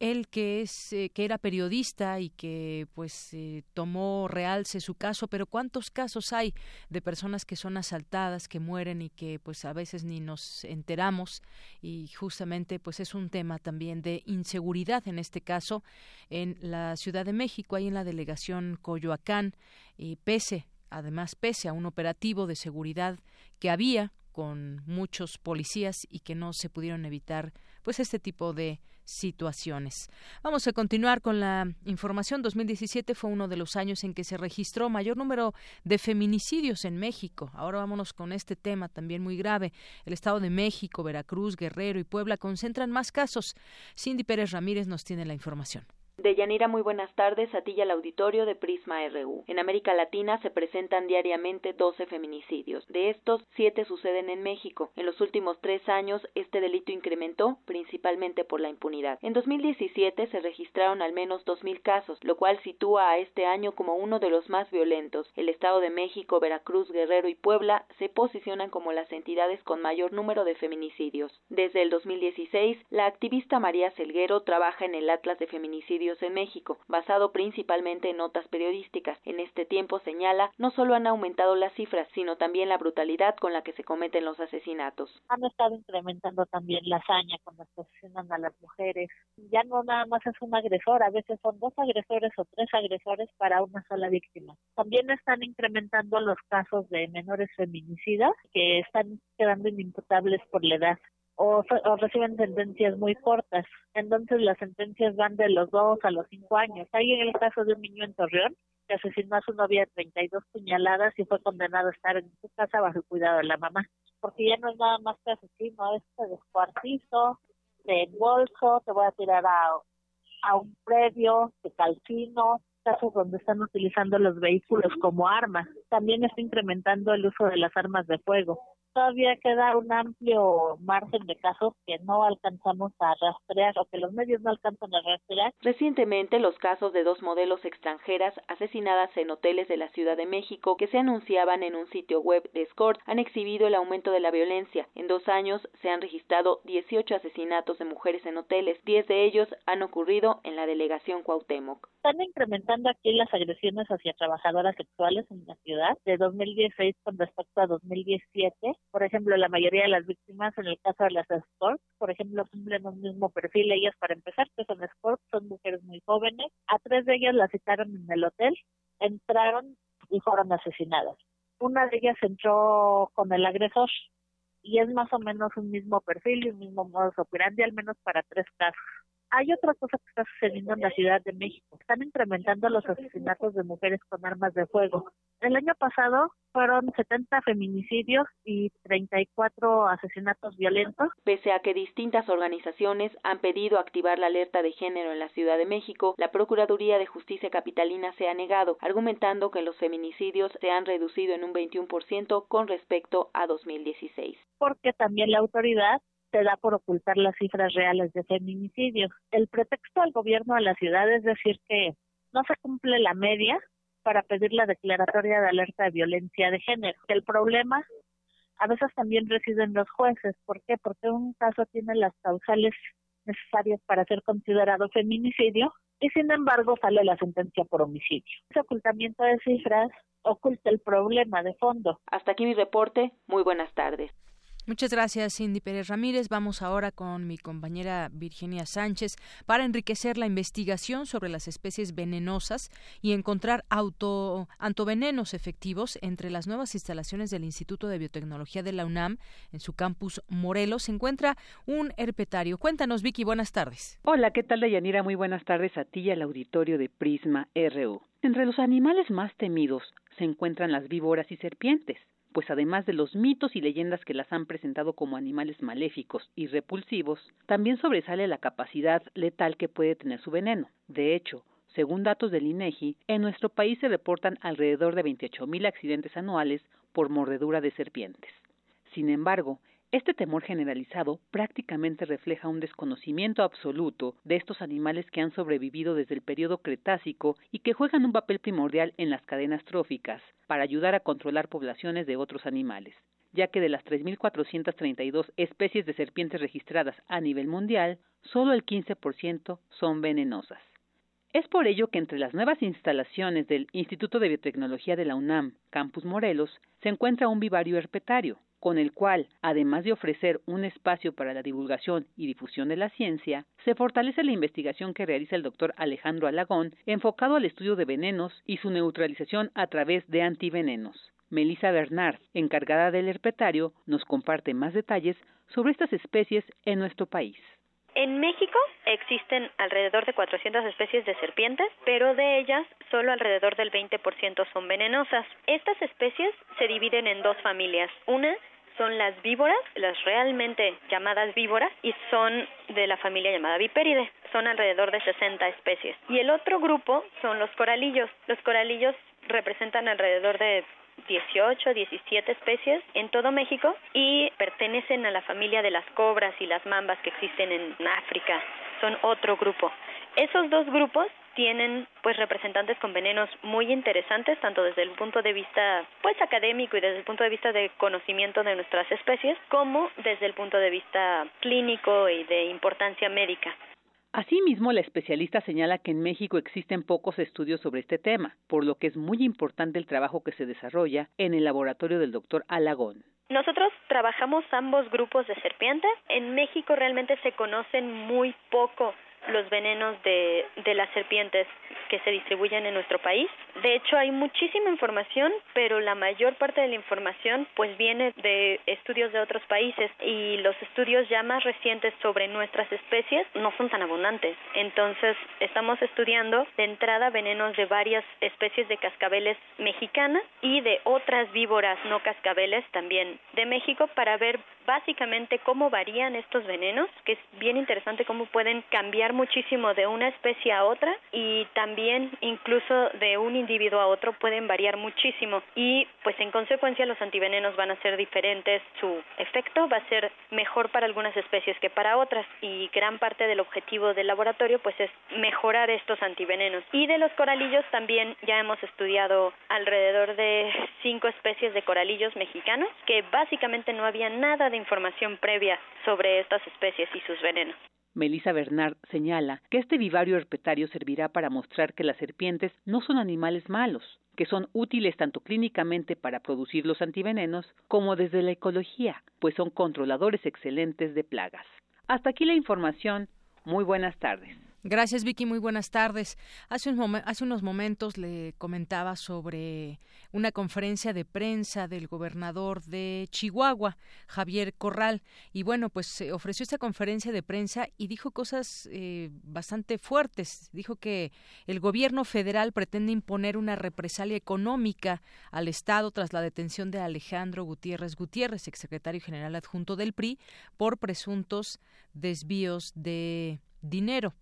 él que es eh, que era periodista y que pues eh, tomó realce su caso, pero cuántos casos hay de personas que son asaltadas, que mueren y que pues a veces ni nos enteramos y justamente pues es un tema también de inseguridad en este caso en la Ciudad de México, ahí en la delegación Coyoacán, y pese además pese a un operativo de seguridad que había con muchos policías y que no se pudieron evitar pues este tipo de situaciones. Vamos a continuar con la información. 2017 fue uno de los años en que se registró mayor número de feminicidios en México. Ahora vámonos con este tema también muy grave. El Estado de México, Veracruz, Guerrero y Puebla concentran más casos. Cindy Pérez Ramírez nos tiene la información. Deyanira, muy buenas tardes. A ti al auditorio de Prisma RU. En América Latina se presentan diariamente 12 feminicidios. De estos, 7 suceden en México. En los últimos tres años, este delito incrementó, principalmente por la impunidad. En 2017 se registraron al menos 2.000 casos, lo cual sitúa a este año como uno de los más violentos. El Estado de México, Veracruz, Guerrero y Puebla se posicionan como las entidades con mayor número de feminicidios. Desde el 2016, la activista María Selguero trabaja en el Atlas de Feminicidios en México, basado principalmente en notas periodísticas. En este tiempo, señala, no solo han aumentado las cifras, sino también la brutalidad con la que se cometen los asesinatos. Han estado incrementando también la hazaña cuando asesinan a las mujeres. Ya no nada más es un agresor, a veces son dos agresores o tres agresores para una sola víctima. También están incrementando los casos de menores feminicidas que están quedando inimputables por la edad o, reciben sentencias muy cortas. Entonces las sentencias van de los dos a los cinco años. Hay el caso de un niño en Torreón que asesinó a su novia 32 puñaladas y fue condenado a estar en su casa bajo el cuidado de la mamá. Porque ya no es nada más que asesino, es de descuartizo, de bolso, te voy a tirar a, a un predio, de calcino, casos donde están utilizando los vehículos como armas. También está incrementando el uso de las armas de fuego todavía queda un amplio margen de casos que no alcanzamos a rastrear o que los medios no alcanzan a rastrear. Recientemente, los casos de dos modelos extranjeras asesinadas en hoteles de la Ciudad de México que se anunciaban en un sitio web de Escort han exhibido el aumento de la violencia. En dos años se han registrado 18 asesinatos de mujeres en hoteles. 10 de ellos han ocurrido en la delegación Cuauhtémoc. Están incrementando aquí las agresiones hacia trabajadoras sexuales en la ciudad de 2016 con respecto a 2017 por ejemplo, la mayoría de las víctimas en el caso de las escorts, por ejemplo, cumplen un mismo perfil. Ellas, para empezar, que son escorts, son mujeres muy jóvenes. A tres de ellas las citaron en el hotel, entraron y fueron asesinadas. Una de ellas entró con el agresor y es más o menos un mismo perfil y un mismo modo operandi, al menos para tres casos. Hay otra cosa que está sucediendo en la Ciudad de México. Están incrementando los asesinatos de mujeres con armas de fuego. El año pasado fueron 70 feminicidios y 34 asesinatos violentos. Pese a que distintas organizaciones han pedido activar la alerta de género en la Ciudad de México, la Procuraduría de Justicia Capitalina se ha negado, argumentando que los feminicidios se han reducido en un 21% con respecto a 2016. Porque también la autoridad se da por ocultar las cifras reales de feminicidios. El pretexto al gobierno de la ciudad es decir que no se cumple la media para pedir la declaratoria de alerta de violencia de género. El problema a veces también reside en los jueces. ¿Por qué? Porque un caso tiene las causales necesarias para ser considerado feminicidio y sin embargo sale la sentencia por homicidio. Ese ocultamiento de cifras oculta el problema de fondo. Hasta aquí mi reporte. Muy buenas tardes. Muchas gracias, Cindy Pérez Ramírez. Vamos ahora con mi compañera Virginia Sánchez para enriquecer la investigación sobre las especies venenosas y encontrar auto, antovenenos efectivos entre las nuevas instalaciones del Instituto de Biotecnología de la UNAM en su campus Morelos. Se encuentra un herpetario. Cuéntanos, Vicky, buenas tardes. Hola, ¿qué tal, Deyanira? Muy buenas tardes a ti y al auditorio de Prisma RU. Entre los animales más temidos se encuentran las víboras y serpientes pues además de los mitos y leyendas que las han presentado como animales maléficos y repulsivos, también sobresale la capacidad letal que puede tener su veneno. De hecho, según datos del INEGI, en nuestro país se reportan alrededor de 28.000 accidentes anuales por mordedura de serpientes. Sin embargo, este temor generalizado prácticamente refleja un desconocimiento absoluto de estos animales que han sobrevivido desde el periodo Cretácico y que juegan un papel primordial en las cadenas tróficas para ayudar a controlar poblaciones de otros animales, ya que de las 3.432 especies de serpientes registradas a nivel mundial, solo el 15% son venenosas. Es por ello que entre las nuevas instalaciones del Instituto de Biotecnología de la UNAM, Campus Morelos, se encuentra un vivario herpetario, con el cual, además de ofrecer un espacio para la divulgación y difusión de la ciencia, se fortalece la investigación que realiza el doctor Alejandro Alagón enfocado al estudio de venenos y su neutralización a través de antivenenos. Melissa Bernard, encargada del herpetario, nos comparte más detalles sobre estas especies en nuestro país. En México existen alrededor de 400 especies de serpientes, pero de ellas solo alrededor del 20% son venenosas. Estas especies se dividen en dos familias. Una son las víboras, las realmente llamadas víboras, y son de la familia llamada Vipéride. Son alrededor de 60 especies. Y el otro grupo son los coralillos. Los coralillos representan alrededor de 18, 17 especies en todo México y pertenecen a la familia de las cobras y las mambas que existen en África. Son otro grupo. Esos dos grupos tienen pues representantes con venenos muy interesantes tanto desde el punto de vista pues académico y desde el punto de vista de conocimiento de nuestras especies como desde el punto de vista clínico y de importancia médica. Asimismo, la especialista señala que en México existen pocos estudios sobre este tema, por lo que es muy importante el trabajo que se desarrolla en el laboratorio del doctor Alagón. Nosotros trabajamos ambos grupos de serpientes. En México realmente se conocen muy poco los venenos de, de las serpientes que se distribuyen en nuestro país. De hecho, hay muchísima información, pero la mayor parte de la información pues viene de estudios de otros países y los estudios ya más recientes sobre nuestras especies no son tan abundantes. Entonces, estamos estudiando de entrada venenos de varias especies de cascabeles mexicanas y de otras víboras no cascabeles también de México para ver básicamente cómo varían estos venenos, que es bien interesante cómo pueden cambiar muchísimo de una especie a otra y también incluso de un individuo a otro pueden variar muchísimo y pues en consecuencia los antivenenos van a ser diferentes, su efecto va a ser mejor para algunas especies que para otras y gran parte del objetivo del laboratorio pues es mejorar estos antivenenos. Y de los coralillos también ya hemos estudiado alrededor de cinco especies de coralillos mexicanos que básicamente no había nada de información previa sobre estas especies y sus venenos. Melissa Bernard señala que este vivario herpetario servirá para mostrar que las serpientes no son animales malos, que son útiles tanto clínicamente para producir los antivenenos como desde la ecología, pues son controladores excelentes de plagas. Hasta aquí la información. Muy buenas tardes. Gracias, Vicky. Muy buenas tardes. Hace, unos momentos le comentaba sobre una conferencia de prensa del gobernador de Chihuahua, Javier Corral. Y bueno, pues ofreció esta conferencia de prensa y dijo cosas eh, bastante fuertes. Dijo que el gobierno federal pretende imponer una represalia económica al Estado tras la detención de Alejandro Gutiérrez Gutiérrez, exsecretario general adjunto del PRI, por presuntos desvíos de dinero.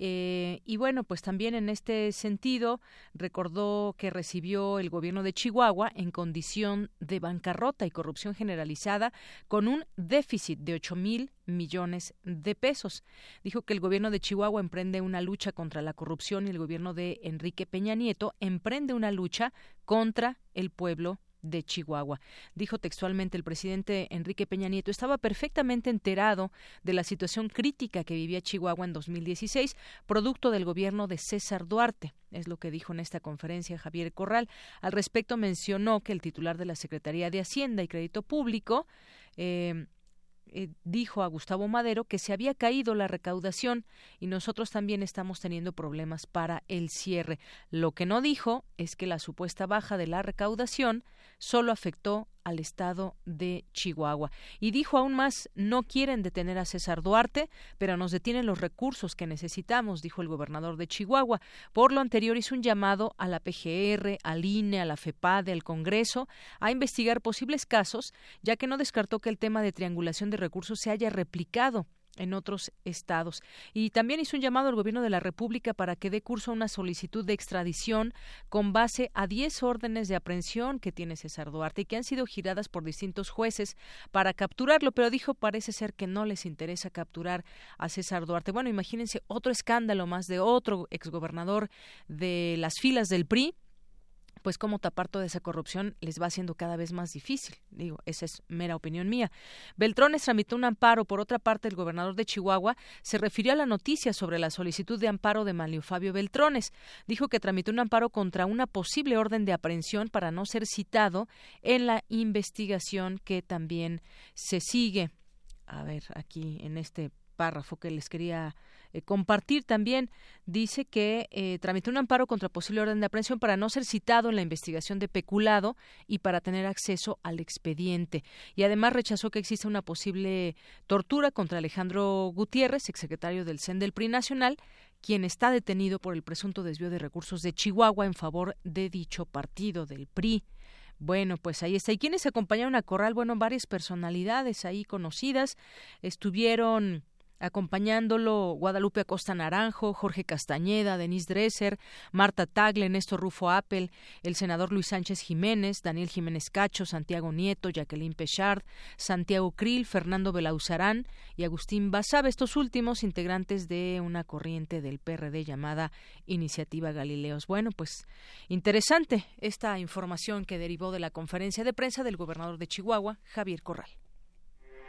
Eh, y bueno, pues también en este sentido recordó que recibió el gobierno de Chihuahua en condición de bancarrota y corrupción generalizada con un déficit de ocho mil millones de pesos. Dijo que el gobierno de Chihuahua emprende una lucha contra la corrupción y el gobierno de Enrique Peña Nieto emprende una lucha contra el pueblo de Chihuahua. Dijo textualmente el presidente Enrique Peña Nieto estaba perfectamente enterado de la situación crítica que vivía Chihuahua en 2016, producto del gobierno de César Duarte. Es lo que dijo en esta conferencia Javier Corral. Al respecto mencionó que el titular de la Secretaría de Hacienda y Crédito Público eh, eh, dijo a Gustavo Madero que se había caído la recaudación y nosotros también estamos teniendo problemas para el cierre. Lo que no dijo es que la supuesta baja de la recaudación solo afectó al estado de Chihuahua. Y dijo aún más, no quieren detener a César Duarte, pero nos detienen los recursos que necesitamos, dijo el gobernador de Chihuahua. Por lo anterior hizo un llamado a la PGR, al INE, a la FEPADE, al Congreso, a investigar posibles casos, ya que no descartó que el tema de triangulación de recursos se haya replicado en otros estados. Y también hizo un llamado al gobierno de la República para que dé curso a una solicitud de extradición con base a 10 órdenes de aprehensión que tiene César Duarte y que han sido giradas por distintos jueces para capturarlo, pero dijo parece ser que no les interesa capturar a César Duarte. Bueno, imagínense otro escándalo más de otro exgobernador de las filas del PRI pues cómo tapar toda esa corrupción les va haciendo cada vez más difícil. Digo, esa es mera opinión mía. Beltrones tramitó un amparo. Por otra parte, el gobernador de Chihuahua se refirió a la noticia sobre la solicitud de amparo de Manlio Fabio Beltrones. Dijo que tramitó un amparo contra una posible orden de aprehensión para no ser citado en la investigación que también se sigue. A ver, aquí en este párrafo que les quería eh, compartir también. Dice que eh, tramitó un amparo contra posible orden de aprehensión para no ser citado en la investigación de peculado y para tener acceso al expediente. Y además rechazó que exista una posible tortura contra Alejandro Gutiérrez, exsecretario del CEN del PRI Nacional, quien está detenido por el presunto desvío de recursos de Chihuahua en favor de dicho partido del PRI. Bueno, pues ahí está. ¿Y quiénes acompañaron a Corral? Bueno, varias personalidades ahí conocidas. Estuvieron acompañándolo Guadalupe Acosta Naranjo, Jorge Castañeda, Denise Dresser, Marta Tagle, Néstor Rufo Appel, el senador Luis Sánchez Jiménez, Daniel Jiménez Cacho, Santiago Nieto, Jacqueline Pechard, Santiago Krill, Fernando Belauzarán y Agustín Basabe, estos últimos integrantes de una corriente del PRD llamada Iniciativa Galileos. Bueno, pues interesante esta información que derivó de la conferencia de prensa del gobernador de Chihuahua, Javier Corral.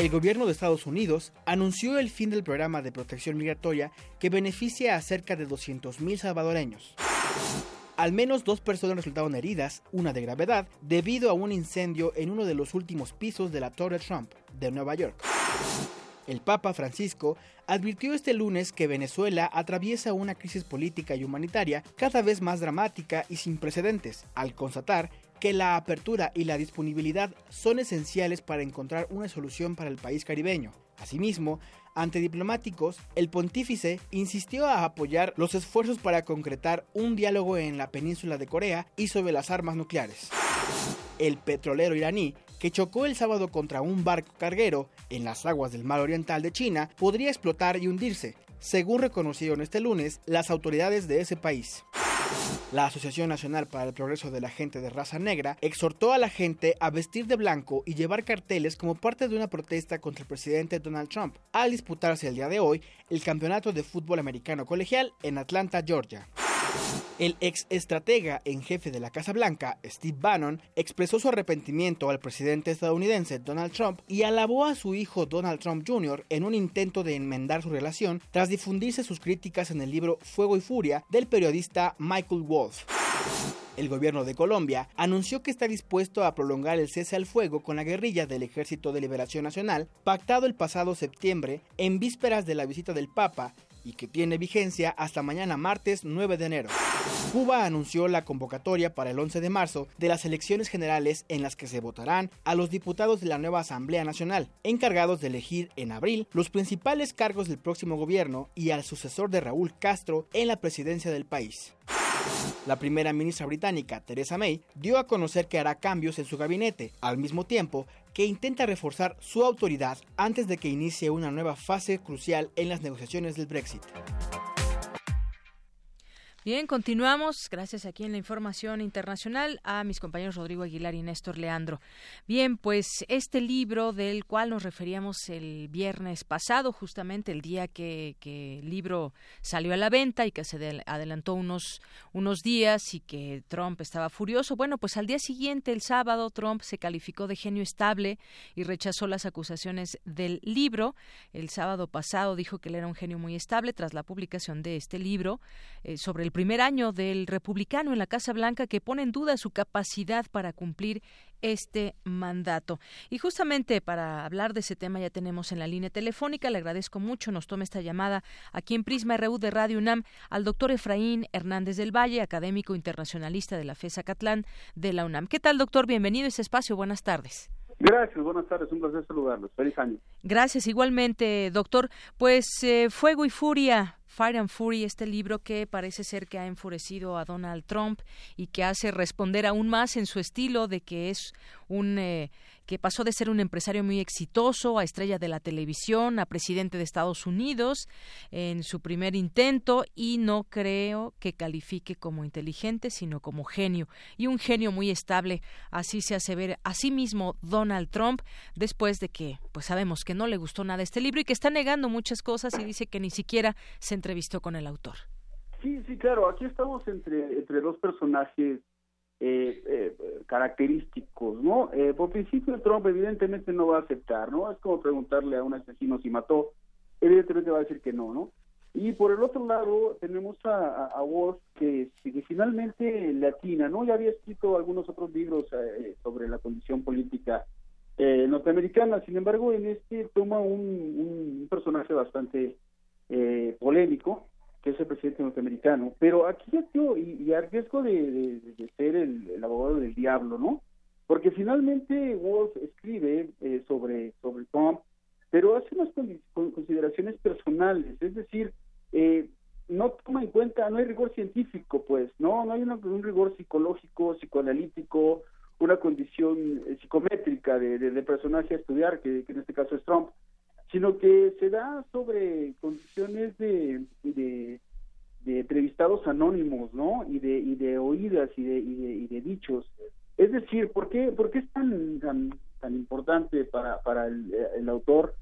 El gobierno de Estados Unidos anunció el fin del programa de protección migratoria que beneficia a cerca de 200.000 salvadoreños. Al menos dos personas resultaron heridas, una de gravedad, debido a un incendio en uno de los últimos pisos de la Torre Trump de Nueva York. El Papa Francisco advirtió este lunes que Venezuela atraviesa una crisis política y humanitaria cada vez más dramática y sin precedentes, al constatar que la apertura y la disponibilidad son esenciales para encontrar una solución para el país caribeño. Asimismo, ante diplomáticos, el pontífice insistió a apoyar los esfuerzos para concretar un diálogo en la península de Corea y sobre las armas nucleares. El petrolero iraní, que chocó el sábado contra un barco carguero en las aguas del mar oriental de China, podría explotar y hundirse, según reconocieron este lunes las autoridades de ese país. La Asociación Nacional para el Progreso de la Gente de Raza Negra exhortó a la gente a vestir de blanco y llevar carteles como parte de una protesta contra el presidente Donald Trump, al disputarse el día de hoy el Campeonato de Fútbol Americano Colegial en Atlanta, Georgia. El ex estratega en jefe de la Casa Blanca, Steve Bannon, expresó su arrepentimiento al presidente estadounidense Donald Trump y alabó a su hijo Donald Trump Jr. en un intento de enmendar su relación tras difundirse sus críticas en el libro Fuego y Furia del periodista Michael Wolff. El gobierno de Colombia anunció que está dispuesto a prolongar el cese al fuego con la guerrilla del Ejército de Liberación Nacional, pactado el pasado septiembre en vísperas de la visita del Papa y que tiene vigencia hasta mañana martes 9 de enero. Cuba anunció la convocatoria para el 11 de marzo de las elecciones generales en las que se votarán a los diputados de la nueva Asamblea Nacional, encargados de elegir en abril los principales cargos del próximo gobierno y al sucesor de Raúl Castro en la presidencia del país. La primera ministra británica, Theresa May, dio a conocer que hará cambios en su gabinete, al mismo tiempo que intenta reforzar su autoridad antes de que inicie una nueva fase crucial en las negociaciones del Brexit. Bien, continuamos. Gracias aquí en la información internacional a mis compañeros Rodrigo Aguilar y Néstor Leandro. Bien, pues este libro del cual nos referíamos el viernes pasado, justamente el día que, el libro salió a la venta y que se adelantó unos, unos días y que Trump estaba furioso. Bueno, pues al día siguiente, el sábado, Trump se calificó de genio estable y rechazó las acusaciones del libro. El sábado pasado dijo que él era un genio muy estable tras la publicación de este libro eh, sobre el primer año del republicano en la Casa Blanca que pone en duda su capacidad para cumplir este mandato. Y justamente para hablar de ese tema ya tenemos en la línea telefónica, le agradezco mucho, nos toma esta llamada aquí en Prisma RU de Radio UNAM al doctor Efraín Hernández del Valle, académico internacionalista de la FESA Catlán de la UNAM. ¿Qué tal, doctor? Bienvenido a este espacio, buenas tardes. Gracias, buenas tardes, un placer saludarlos. Feliz año. Gracias, igualmente, doctor. Pues eh, Fuego y Furia, Fire and Fury, este libro que parece ser que ha enfurecido a Donald Trump y que hace responder aún más en su estilo de que es un eh, que pasó de ser un empresario muy exitoso a estrella de la televisión, a presidente de Estados Unidos en su primer intento y no creo que califique como inteligente, sino como genio y un genio muy estable. Así se hace ver a sí mismo Donald Trump después de que pues sabemos que no le gustó nada este libro y que está negando muchas cosas y dice que ni siquiera se entrevistó con el autor. Sí, sí, claro, aquí estamos entre, entre dos personajes eh, eh, característicos, ¿no? Eh, por principio Trump evidentemente no va a aceptar, ¿no? Es como preguntarle a un asesino si mató, evidentemente va a decir que no, ¿no? Y por el otro lado tenemos a, a, Wolf que, que, finalmente latina, ¿no? Ya había escrito algunos otros libros eh, sobre la condición política eh, norteamericana, sin embargo en este toma un, un personaje bastante eh, polémico, que es el presidente norteamericano. Pero aquí yo, y, y a de, ser el, abogado del diablo, ¿no? Porque finalmente Wolf escribe eh, sobre, sobre Trump, pero hace unas consideraciones personales, es decir, eh, no toma en cuenta, no hay rigor científico, pues, no, no hay un rigor psicológico, psicoanalítico, una condición eh, psicométrica de, de, personaje a estudiar, que, en este caso es Trump sino que se da sobre condiciones de, de, entrevistados anónimos, ¿no? Y de, y de oídas y de, y de, dichos. Es decir, ¿por qué, por qué es tan, tan, tan importante para, para el, el autor?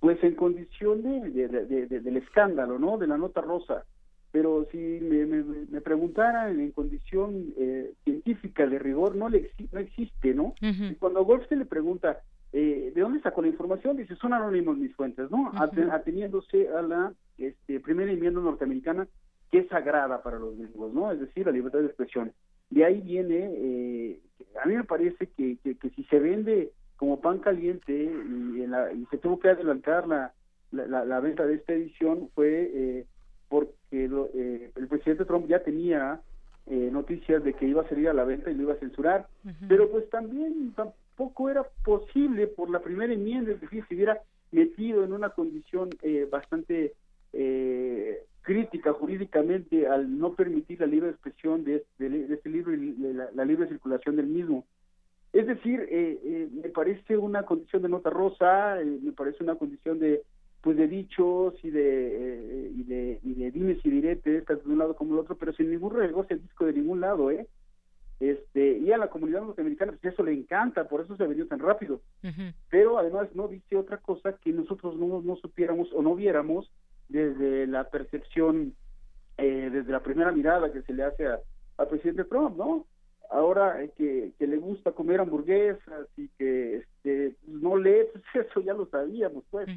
Pues en condición de, del escándalo, ¿no? De la nota rosa. Pero si me, me, me preguntaran en condición eh, científica de rigor, no, le, no existe, ¿no? Y cuando a Wolf se le pregunta, eh, ¿de dónde sacó la información? Dice, son anónimos mis fuentes, ¿no? Ateniéndose a la este, primera enmienda norteamericana, que es sagrada para los gringos, ¿no? Es decir, la libertad de expresión. De ahí viene, eh, a mí me parece que, que, si se vende como pan caliente y, y se tuvo que adelantar la, la, venta de esta edición, fue eh, porque eh, el presidente Trump ya tenía noticias de que iba a salir a la venta y lo iba a censurar, pero pues también poco era posible por la primera enmienda, es decir, se hubiera metido en una condición eh, bastante eh, crítica jurídicamente al no permitir la libre expresión de, este libro y la, libre circulación del mismo. Es decir, eh, me parece una condición de nota rosa, me parece una condición de pues de dichos y de, y de y de dimes y diretes, tanto de un lado como del otro, pero sin ningún riesgo el disco de ningún lado, ¿eh? Este y a la comunidad norteamericana pues eso le encanta por eso se vendió tan rápido. Pero además no dice otra cosa que nosotros no, no supiéramos o no viéramos desde la percepción eh, desde la primera mirada que se le hace al presidente Trump no ahora eh, que, que le gusta comer hamburguesas y que este no lee pues eso ya lo sabíamos pues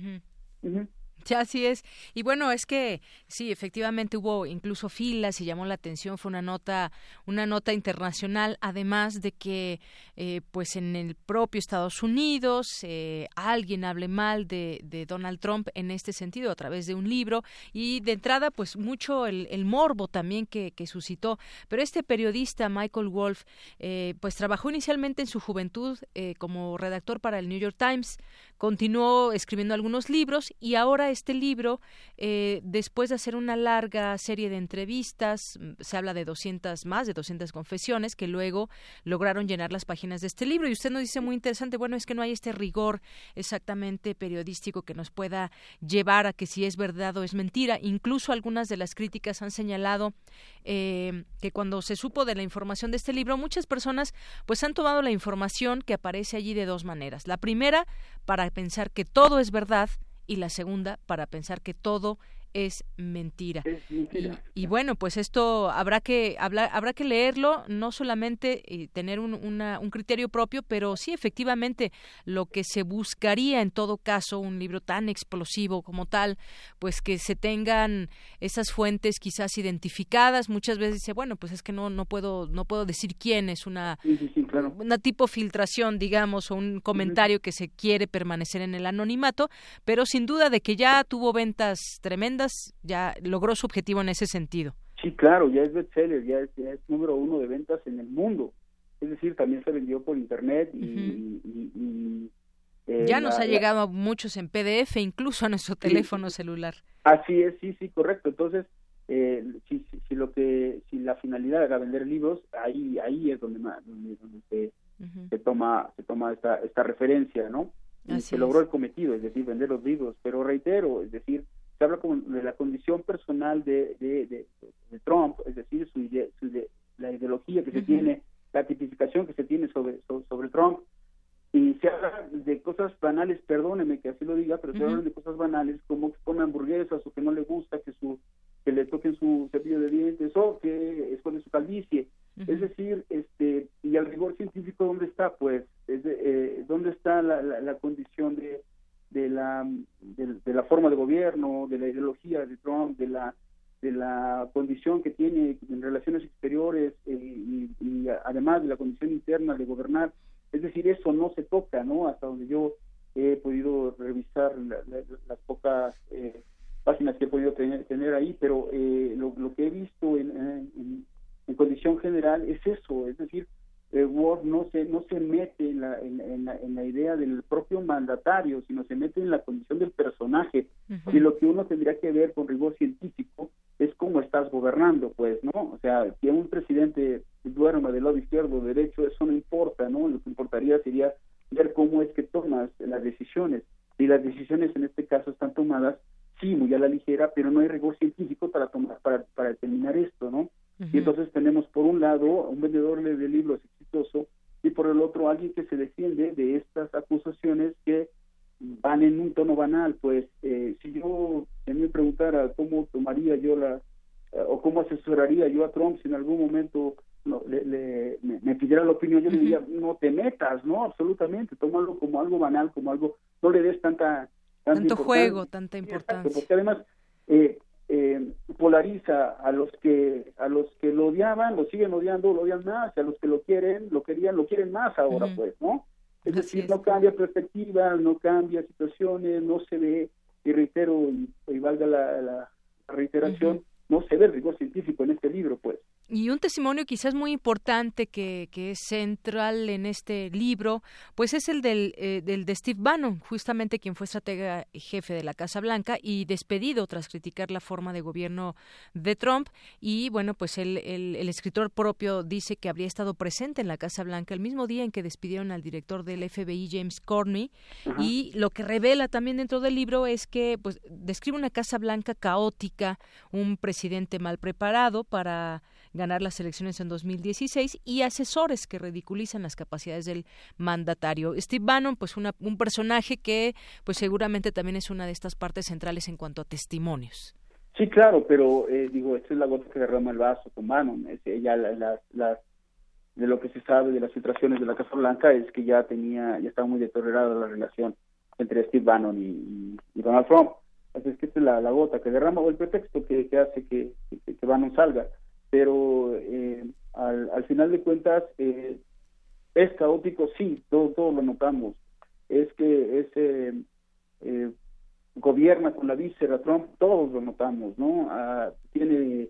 ya así es. Y bueno, es que sí, efectivamente hubo incluso filas y llamó la atención. Fue una nota, una nota internacional, además de que, eh, pues en el propio Estados Unidos, eh, alguien hable mal de, Donald Trump en este sentido a través de un libro y de entrada, pues mucho el, el morbo también que, suscitó. Pero este periodista Michael Wolf, eh, pues trabajó inicialmente en su juventud como redactor para el New York Times continuó escribiendo algunos libros y ahora este libro, eh, después de hacer una larga serie de entrevistas, mm, se habla de 200 más, de 200 confesiones que luego lograron llenar las páginas de este libro. Y usted nos dice muy interesante, bueno, es que no hay este rigor exactamente periodístico que nos pueda llevar a que si es verdad o es mentira. Incluso algunas de las críticas han señalado eh, que cuando se supo de la información de este libro, muchas personas pues han tomado la información que aparece allí de dos maneras. La primera, para pensar que todo es verdad y la segunda, para pensar que todo es mentira. Y, bueno, pues esto habrá que habrá que leerlo, no solamente eh, tener un, un criterio propio, pero sí efectivamente lo que se buscaría en todo caso un libro tan explosivo como tal, pues que se tengan esas fuentes quizás identificadas. Muchas veces dice, bueno, pues es que no no puedo no puedo decir quién es una una tipo filtración, digamos, o un comentario que se quiere permanecer en el anonimato, pero sin duda de que ya tuvo ventas tremendas ya logró su objetivo en ese sentido. Sí, claro, ya es bestseller, ya es, ya es número uno de ventas en el mundo. Es decir, también se vendió por internet y... Eh, ya nos ha llegado a muchos en PDF, incluso a nuestro teléfono celular. Así es, sí, sí, correcto. Entonces, eh, si, si, lo que si la finalidad era vender libros, ahí ahí es donde, donde, se, se, toma se toma esta esta referencia, ¿no? Y se logró el cometido, es decir, vender los libros. Pero reitero, es decir, se habla como de la condición personal de, de, Trump, es decir, su, la ideología que se tiene, la tipificación que se tiene sobre, sobre, Trump, y se habla de cosas banales, perdóneme que así lo diga, pero se habla de cosas banales como que come hamburguesas o que no le gusta que su que le toquen su cepillo de dientes o que esconde su calvicie. Es decir, este y al rigor científico, ¿dónde está? Pues, es eh, ¿dónde está la, la condición de de la, de, la forma de gobierno, de la ideología de Trump, de la de la condición que tiene en relaciones exteriores eh, y, además de la condición interna de gobernar. Es decir, eso no se toca, ¿no? Hasta donde yo he podido revisar las pocas eh, páginas que he podido tener, tener ahí, pero eh, lo, que he visto en, en, condición general es eso, es decir, eh, Word no se no se mete en la, en, la, en la idea del propio mandatario, sino se mete en la condición del personaje. Y lo que uno tendría que ver con rigor científico es cómo estás gobernando, pues, ¿no? O sea, que un presidente duerma del lado izquierdo o derecho, eso no importa, ¿no? Lo que importaría sería ver cómo es que tomas las decisiones. Y las decisiones en este caso están tomadas, sí, muy a la ligera, pero no hay rigor científico para tomar, para, para determinar esto, ¿no? Y entonces tenemos por un lado un vendedor de libros exitoso y por el otro alguien que se defiende de estas acusaciones que van en un tono banal. Pues eh, si yo me preguntara cómo tomaría yo la eh, o cómo asesoraría yo a Trump si en algún momento no, le, me, pidiera la opinión, yo le diría, no te metas, ¿no? Absolutamente, tómalo como algo banal, como algo, no le des tanta... Tanto juego, tanta importancia. porque además, eh, eh, polariza a los que a los que lo odiaban lo siguen odiando lo odian más y a los que lo quieren lo querían lo quieren más ahora pues no es decir no cambia perspectiva no cambia situaciones no se ve y reitero y, valga la, reiteración no se ve el rigor científico en este libro pues y un testimonio quizás muy importante que, que, es central en este libro, pues es el del, eh, del de Steve Bannon, justamente quien fue estratega y jefe de la Casa Blanca y despedido tras criticar la forma de gobierno de Trump. Y bueno, pues el, el, escritor propio dice que habría estado presente en la Casa Blanca el mismo día en que despidieron al director del FBI, James Corney. Y lo que revela también dentro del libro es que pues describe una Casa Blanca caótica, un presidente mal preparado para ganar las elecciones en 2016 y asesores que ridiculizan las capacidades del mandatario. Steve Bannon, pues un personaje que pues seguramente también es una de estas partes centrales en cuanto a testimonios. Sí, claro, pero eh, digo, esta es la gota que derrama el vaso con Bannon. Es, ya de lo que se sabe de las filtraciones de la Casa Blanca es que ya tenía, ya estaba muy deteriorada la relación entre Steve Bannon y, Donald Trump. Así es que esta es la, gota que derrama o el pretexto que, hace que Bannon salga pero eh, al, al, final de cuentas eh, es caótico, sí, todos todo lo notamos. Es que ese eh, gobierna con la víscera Trump, todos lo notamos, ¿no? Ah, tiene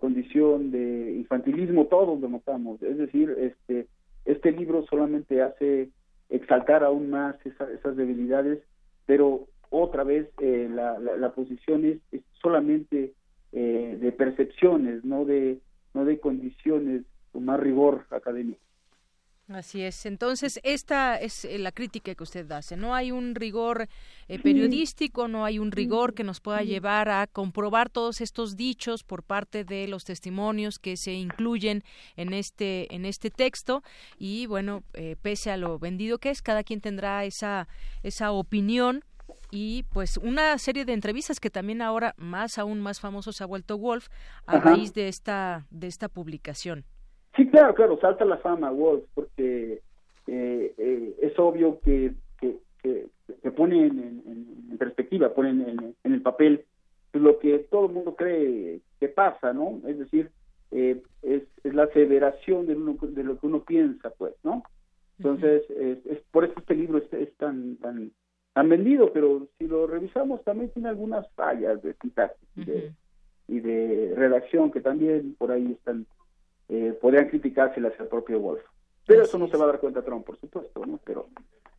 condición de infantilismo, todos lo notamos. Es decir, este este libro solamente hace exaltar aún más esas debilidades, pero otra vez eh, la, la, posición es, solamente eh, de percepciones, no de, no de condiciones con más rigor académico. Así es. Entonces, esta es eh, la crítica que usted hace. No hay un rigor periodístico, no hay un rigor que nos pueda llevar a comprobar todos estos dichos por parte de los testimonios que se incluyen en este en este texto y bueno, pese a lo vendido que es, cada quien tendrá esa esa opinión y pues una serie de entrevistas que también ahora más aún más famoso se ha vuelto Wolf a raíz de esta de esta publicación. Sí, claro, claro, salta la fama Wolf porque eh, eh, es obvio que, que, que, pone en, perspectiva, pone en, el papel lo que todo el mundo cree que pasa, ¿no? Es decir, eh, es, es, la aseveración de, de, lo que uno piensa, pues, ¿no? Entonces, es, por eso este libro es, es tan, tan han vendido, pero si lo revisamos también tiene algunas fallas de sintaxis y, de, redacción que también por ahí están, eh, podrían criticárselas al propio Wolf. Pero eso no se va a dar cuenta Trump, por supuesto, ¿no? Pero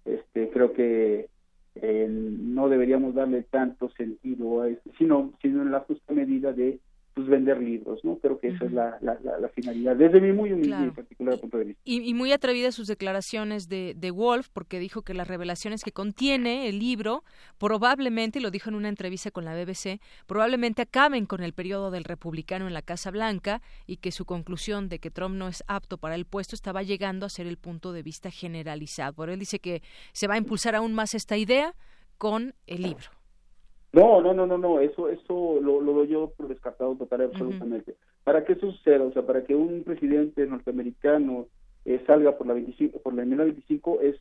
este creo que eh, no deberíamos darle tanto sentido a esto, sino, sino en la justa medida de pues vender libros, ¿no? Creo que esa es la, la, finalidad, desde mi muy humilde y particular punto de vista. Y, muy atrevidas sus declaraciones de, de Wolf, porque dijo que las revelaciones que contiene el libro probablemente, y lo dijo en una entrevista con la BBC, probablemente acaben con el periodo del republicano en la Casa Blanca y que su conclusión de que Trump no es apto para el puesto estaba llegando a ser el punto de vista generalizado. Por él dice que se va a impulsar aún más esta idea con el libro. No, no, no, no, no, eso, eso lo, lo doy yo por descartado total absolutamente. Para que eso suceda, o sea, para que un presidente norteamericano eh, salga por la 25, por la enmienda 25 es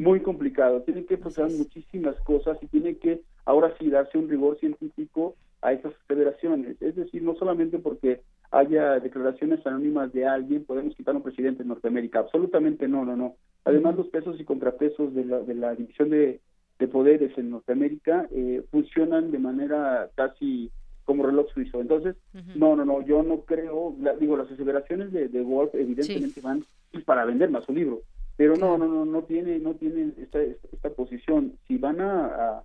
muy complicado. Tiene que pasar muchísimas cosas y tiene que ahora sí darse un rigor científico a esas federaciones. Es decir, no solamente porque haya declaraciones anónimas de alguien podemos quitar a un presidente en Norteamérica. Absolutamente no, no, no. Además, los pesos y contrapesos de la, de la división de de poderes en Norteamérica eh, funcionan de manera casi como reloj suizo. Entonces, no, no, no, yo no creo, digo, las aseveraciones de, de Wolf evidentemente van para vender más su libro, pero no, no, no, no tiene, no tiene esta, esta posición. Si van a,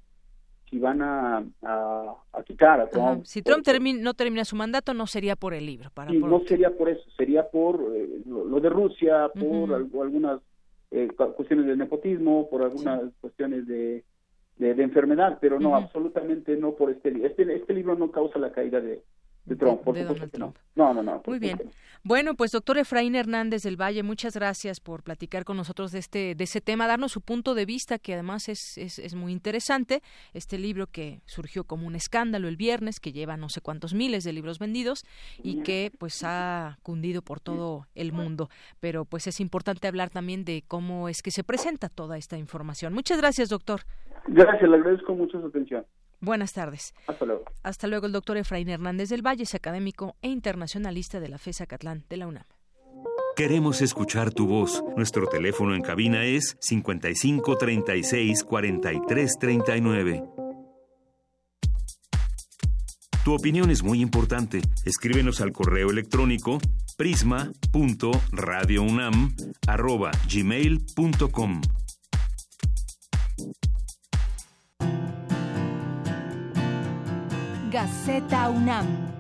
si van a, a, quitar a Trump. Si Trump no termina su mandato, no sería por el libro. Para no sería por eso, sería por eh, lo, de Rusia, por algunas eh, cuestiones de nepotismo, por algunas cuestiones de, de, enfermedad, pero no, absolutamente no por este libro. Este, este libro no causa la caída de, de Trump, por supuesto que no. No, no, no. Muy bien. Bueno, pues doctor Efraín Hernández del Valle, muchas gracias por platicar con nosotros de este de ese tema, darnos su punto de vista que además es, es, es, muy interesante. Este libro que surgió como un escándalo el viernes, que lleva no sé cuántos miles de libros vendidos y que pues ha cundido por todo el mundo. Pero pues es importante hablar también de cómo es que se presenta toda esta información. Muchas gracias, doctor. Gracias, le agradezco mucho su atención. Buenas tardes. Hasta luego. Hasta luego el doctor Efraín Hernández del Valle, es académico e internacionalista de la FESA Catlán de la UNAM. Queremos escuchar tu voz. Nuestro teléfono en cabina es 55 36 43 39. Tu opinión es muy importante. Escríbenos al correo electrónico prisma.radiounam@gmail.com. Gaceta UNAM.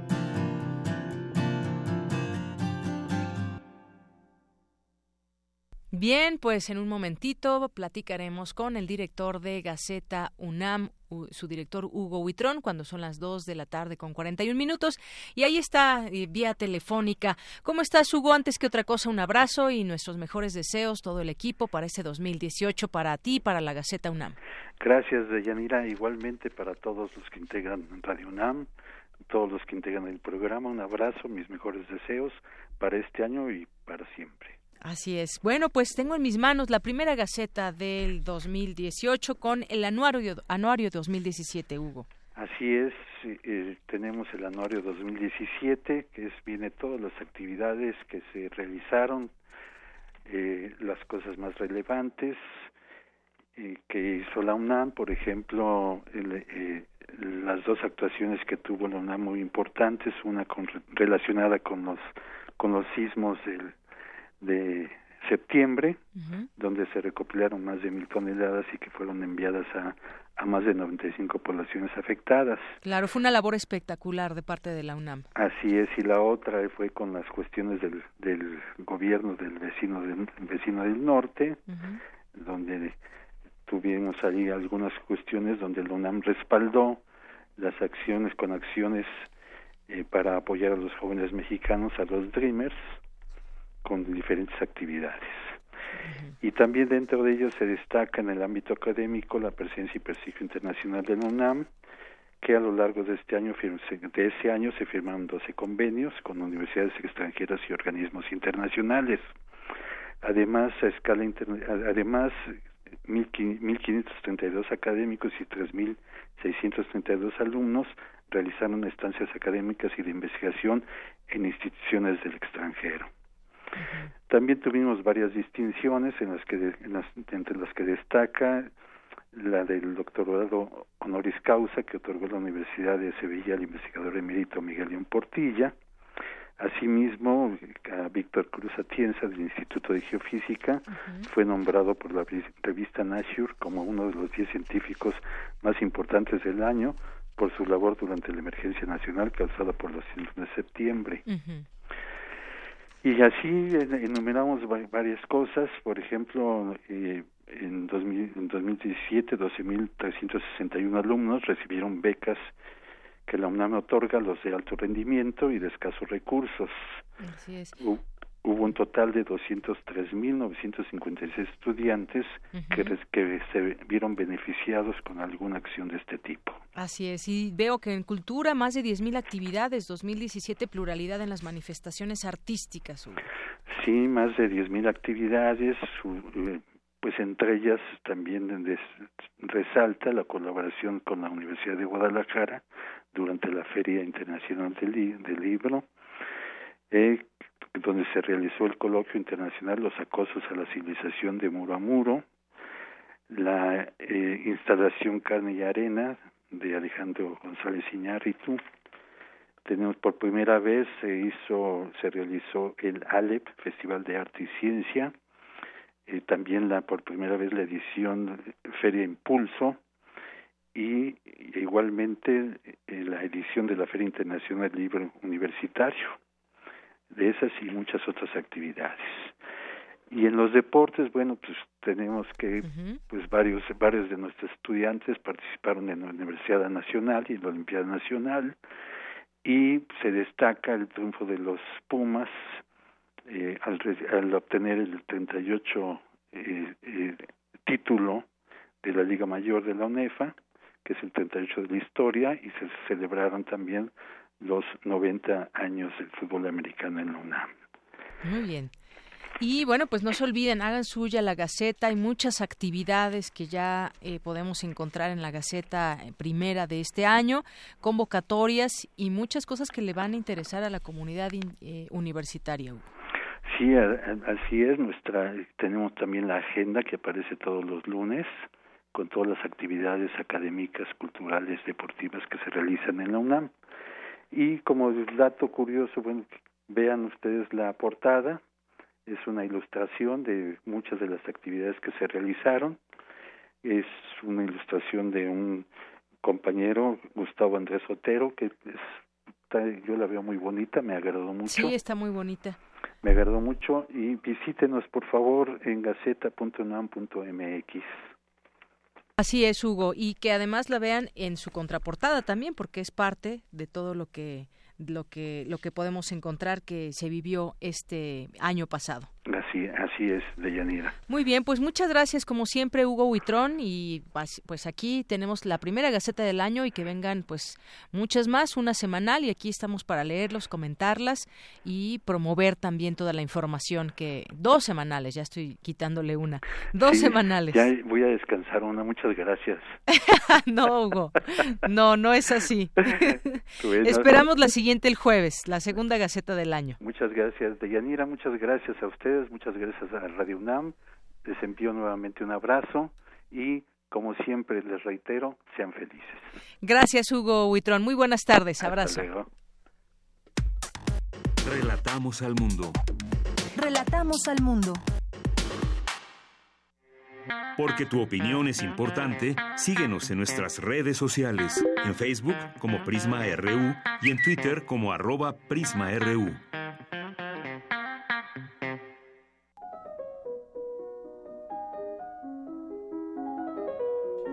Bien, pues en un momentito platicaremos con el director de Gaceta UNAM, su director Hugo Huitrón, cuando son las 2 de la tarde con 41 minutos. Y ahí está, eh, vía telefónica. ¿Cómo estás, Hugo? Antes que otra cosa, un abrazo y nuestros mejores deseos, todo el equipo, para este 2018, para ti y para la Gaceta UNAM. Gracias, Deyanira. Igualmente para todos los que integran Radio UNAM, todos los que integran el programa, un abrazo, mis mejores deseos para este año y para siempre. Así es. Bueno, pues tengo en mis manos la primera gaceta del 2018 con el anuario, anuario 2017, Hugo. Así es, eh, tenemos el anuario 2017, que es, viene todas las actividades que se realizaron, eh, las cosas más relevantes, que hizo la UNAM, por ejemplo, eh, las dos actuaciones que tuvo la UNAM muy importantes, una con, relacionada con los con los sismos del, de septiembre, donde se recopilaron más de mil toneladas y que fueron enviadas a, a más de 95 poblaciones afectadas. Claro, fue una labor espectacular de parte de la UNAM. Así es, y la otra fue con las cuestiones del, del gobierno del vecino del vecino del norte, donde tuvimos ahí algunas cuestiones donde la UNAM respaldó las acciones con acciones eh, para apoyar a los jóvenes mexicanos, a los Dreamers, con diferentes actividades. Y también dentro de ellos se destaca en el ámbito académico la presencia y prestigio internacional de la UNAM, que a lo largo de este año de ese año se firmaron 12 convenios con universidades extranjeras y organismos internacionales. Además, a escala además 1.532 académicos y 3.632 alumnos realizaron estancias académicas y de investigación en instituciones del extranjero. También tuvimos varias distinciones en las que entre las que destaca la del doctorado honoris causa que otorgó la Universidad de Sevilla al investigador emérito Miguel León Portilla. Asimismo, a Víctor Cruz Atienza del Instituto de Geofísica fue nombrado por la revista Nature como uno de los diez científicos más importantes del año por su labor durante la emergencia nacional causada por los 100 de septiembre. Y así enumeramos varias cosas, por ejemplo, eh, en, 2000, en 2017 12.361 alumnos recibieron becas que la UNAM otorga a los de alto rendimiento y de escasos recursos. Así es. Hubo un total de 203.956 estudiantes que, que se vieron beneficiados con alguna acción de este tipo. Así es, y veo que en cultura más de 10.000 actividades, 2017 pluralidad en las manifestaciones artísticas. Sí, más de 10.000 actividades, pues entre ellas también resalta la colaboración con la Universidad de Guadalajara durante la Feria Internacional del, del Libro, eh, donde se realizó el coloquio internacional Los acosos a la civilización de muro a muro, la eh, instalación Carne y Arena de Alejandro González Iñárritu. Tenemos por primera vez se hizo, se realizó el ALEP, Festival de Arte y Ciencia, eh, también la por primera vez la edición Feria Impulso y igualmente eh, la edición de la Feria Internacional Libro Universitario de esas y muchas otras actividades. Y en los deportes, bueno, pues tenemos que, pues varios, varios de nuestros estudiantes participaron en la Universidad Nacional y en la Olimpiada Nacional, y se destaca el triunfo de los Pumas eh, al, al, obtener el 38 eh, eh, título de la Liga Mayor de la UNEFA, que es el 38 de la historia, y se celebraron también los 90 años del fútbol americano en la UNAM. Muy bien. Y bueno, pues no se olviden, hagan suya la Gaceta. Hay muchas actividades que ya eh, podemos encontrar en la Gaceta eh, primera de este año, convocatorias y muchas cosas que le van a interesar a la comunidad eh, universitaria. Sí, así es. Nuestra tenemos también la agenda que aparece todos los lunes con todas las actividades académicas, culturales, deportivas que se realizan en la UNAM. Y como dato curioso, bueno, vean ustedes la portada, es una ilustración de muchas de las actividades que se realizaron, es una ilustración de un compañero, Gustavo Andrés Otero, que es, yo la veo muy bonita, me agradó mucho. Sí, está muy bonita. Me agradó mucho y visítenos por favor en gaceta.unam.mx. Así es, Hugo, y que además la vean en su contraportada también, porque es parte de todo lo que lo que lo que podemos encontrar que se vivió este año pasado. Así, así es, Deyanira. Muy bien, pues muchas gracias como siempre Hugo Huitrón y pues aquí tenemos la primera Gaceta del año y que vengan pues muchas más, una semanal y aquí estamos para leerlos, comentarlas y promover también toda la información que dos semanales, ya estoy quitándole una, dos semanales. Ya voy a descansar una, muchas gracias. no, Hugo, no, no es así. Esperamos la siguiente el jueves, la segunda Gaceta del año. Muchas gracias, Deyanira, muchas gracias a ustedes muchas gracias a Radio UNAM, les envío nuevamente un abrazo y como siempre les reitero, sean felices. Gracias Hugo Huitrón, muy buenas tardes, abrazo. Relatamos al mundo. Relatamos al mundo. Porque tu opinión es importante, síguenos en nuestras redes sociales, en Facebook como Prisma RU y en Twitter como arroba PrismaRU.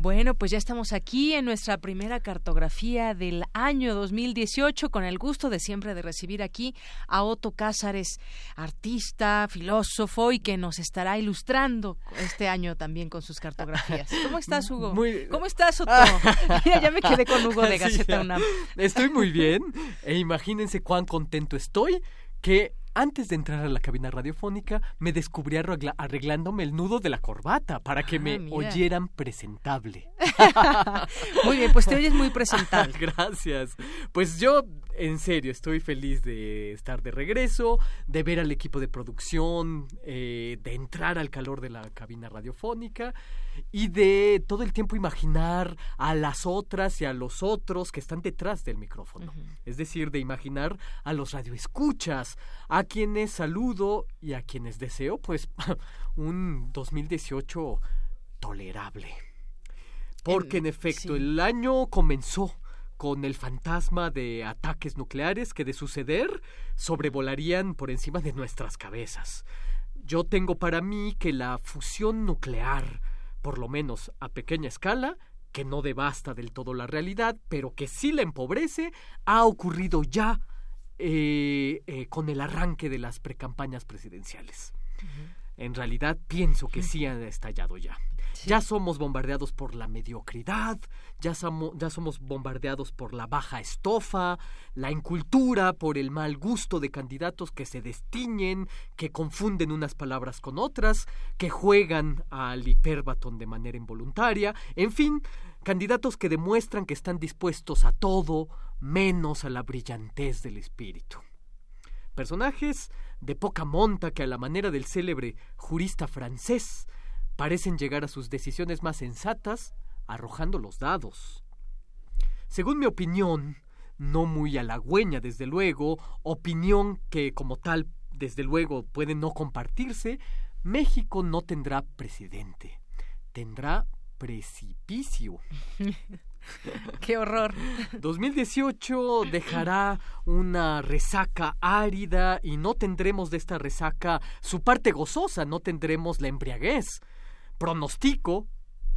Bueno, pues ya estamos aquí en nuestra primera cartografía del año 2018 con el gusto de siempre de recibir aquí a Otto Cázares, artista, filósofo y que nos estará ilustrando este año también con sus cartografías. ¿Cómo estás, Hugo? ¿Cómo estás, Otto? Mira, ya me quedé con Hugo de Gaceta UNAM. Estoy muy bien e imagínense cuán contento estoy que antes de entrar a la cabina radiofónica, me descubrí arreglándome el nudo de la corbata para que me oyeran presentable. muy bien, pues te oyes muy presentable. Gracias. Pues yo, en serio, estoy feliz de estar de regreso, de ver al equipo de producción, eh, de entrar al calor de la cabina radiofónica y de todo el tiempo imaginar a las otras y a los otros que están detrás del micrófono. Es decir, de imaginar a los radioescuchas, a quienes saludo y a quienes deseo, pues, un 2018 tolerable. Porque en efecto, el año comenzó con el fantasma de ataques nucleares que de suceder sobrevolarían por encima de nuestras cabezas. Yo tengo para mí que la fusión nuclear por lo menos a pequeña escala, que no devasta del todo la realidad, pero que sí la empobrece, ha ocurrido ya eh, eh, con el arranque de las precampañas presidenciales. En realidad pienso que sí ha estallado ya. Ya somos bombardeados por la mediocridad, ya, ya somos bombardeados por la baja estofa, la incultura, por el mal gusto de candidatos que se destiñen, que confunden unas palabras con otras, que juegan al hiperbatón de manera involuntaria, en fin, candidatos que demuestran que están dispuestos a todo menos a la brillantez del espíritu. Personajes de poca monta que a la manera del célebre jurista francés parecen llegar a sus decisiones más sensatas arrojando los dados. Según mi opinión, no muy halagüeña desde luego, opinión que como tal desde luego puede no compartirse, México no tendrá presidente, tendrá precipicio. ¡Qué horror! 2018 dejará una resaca árida y no tendremos de esta resaca su parte gozosa, no tendremos la embriaguez pronostico,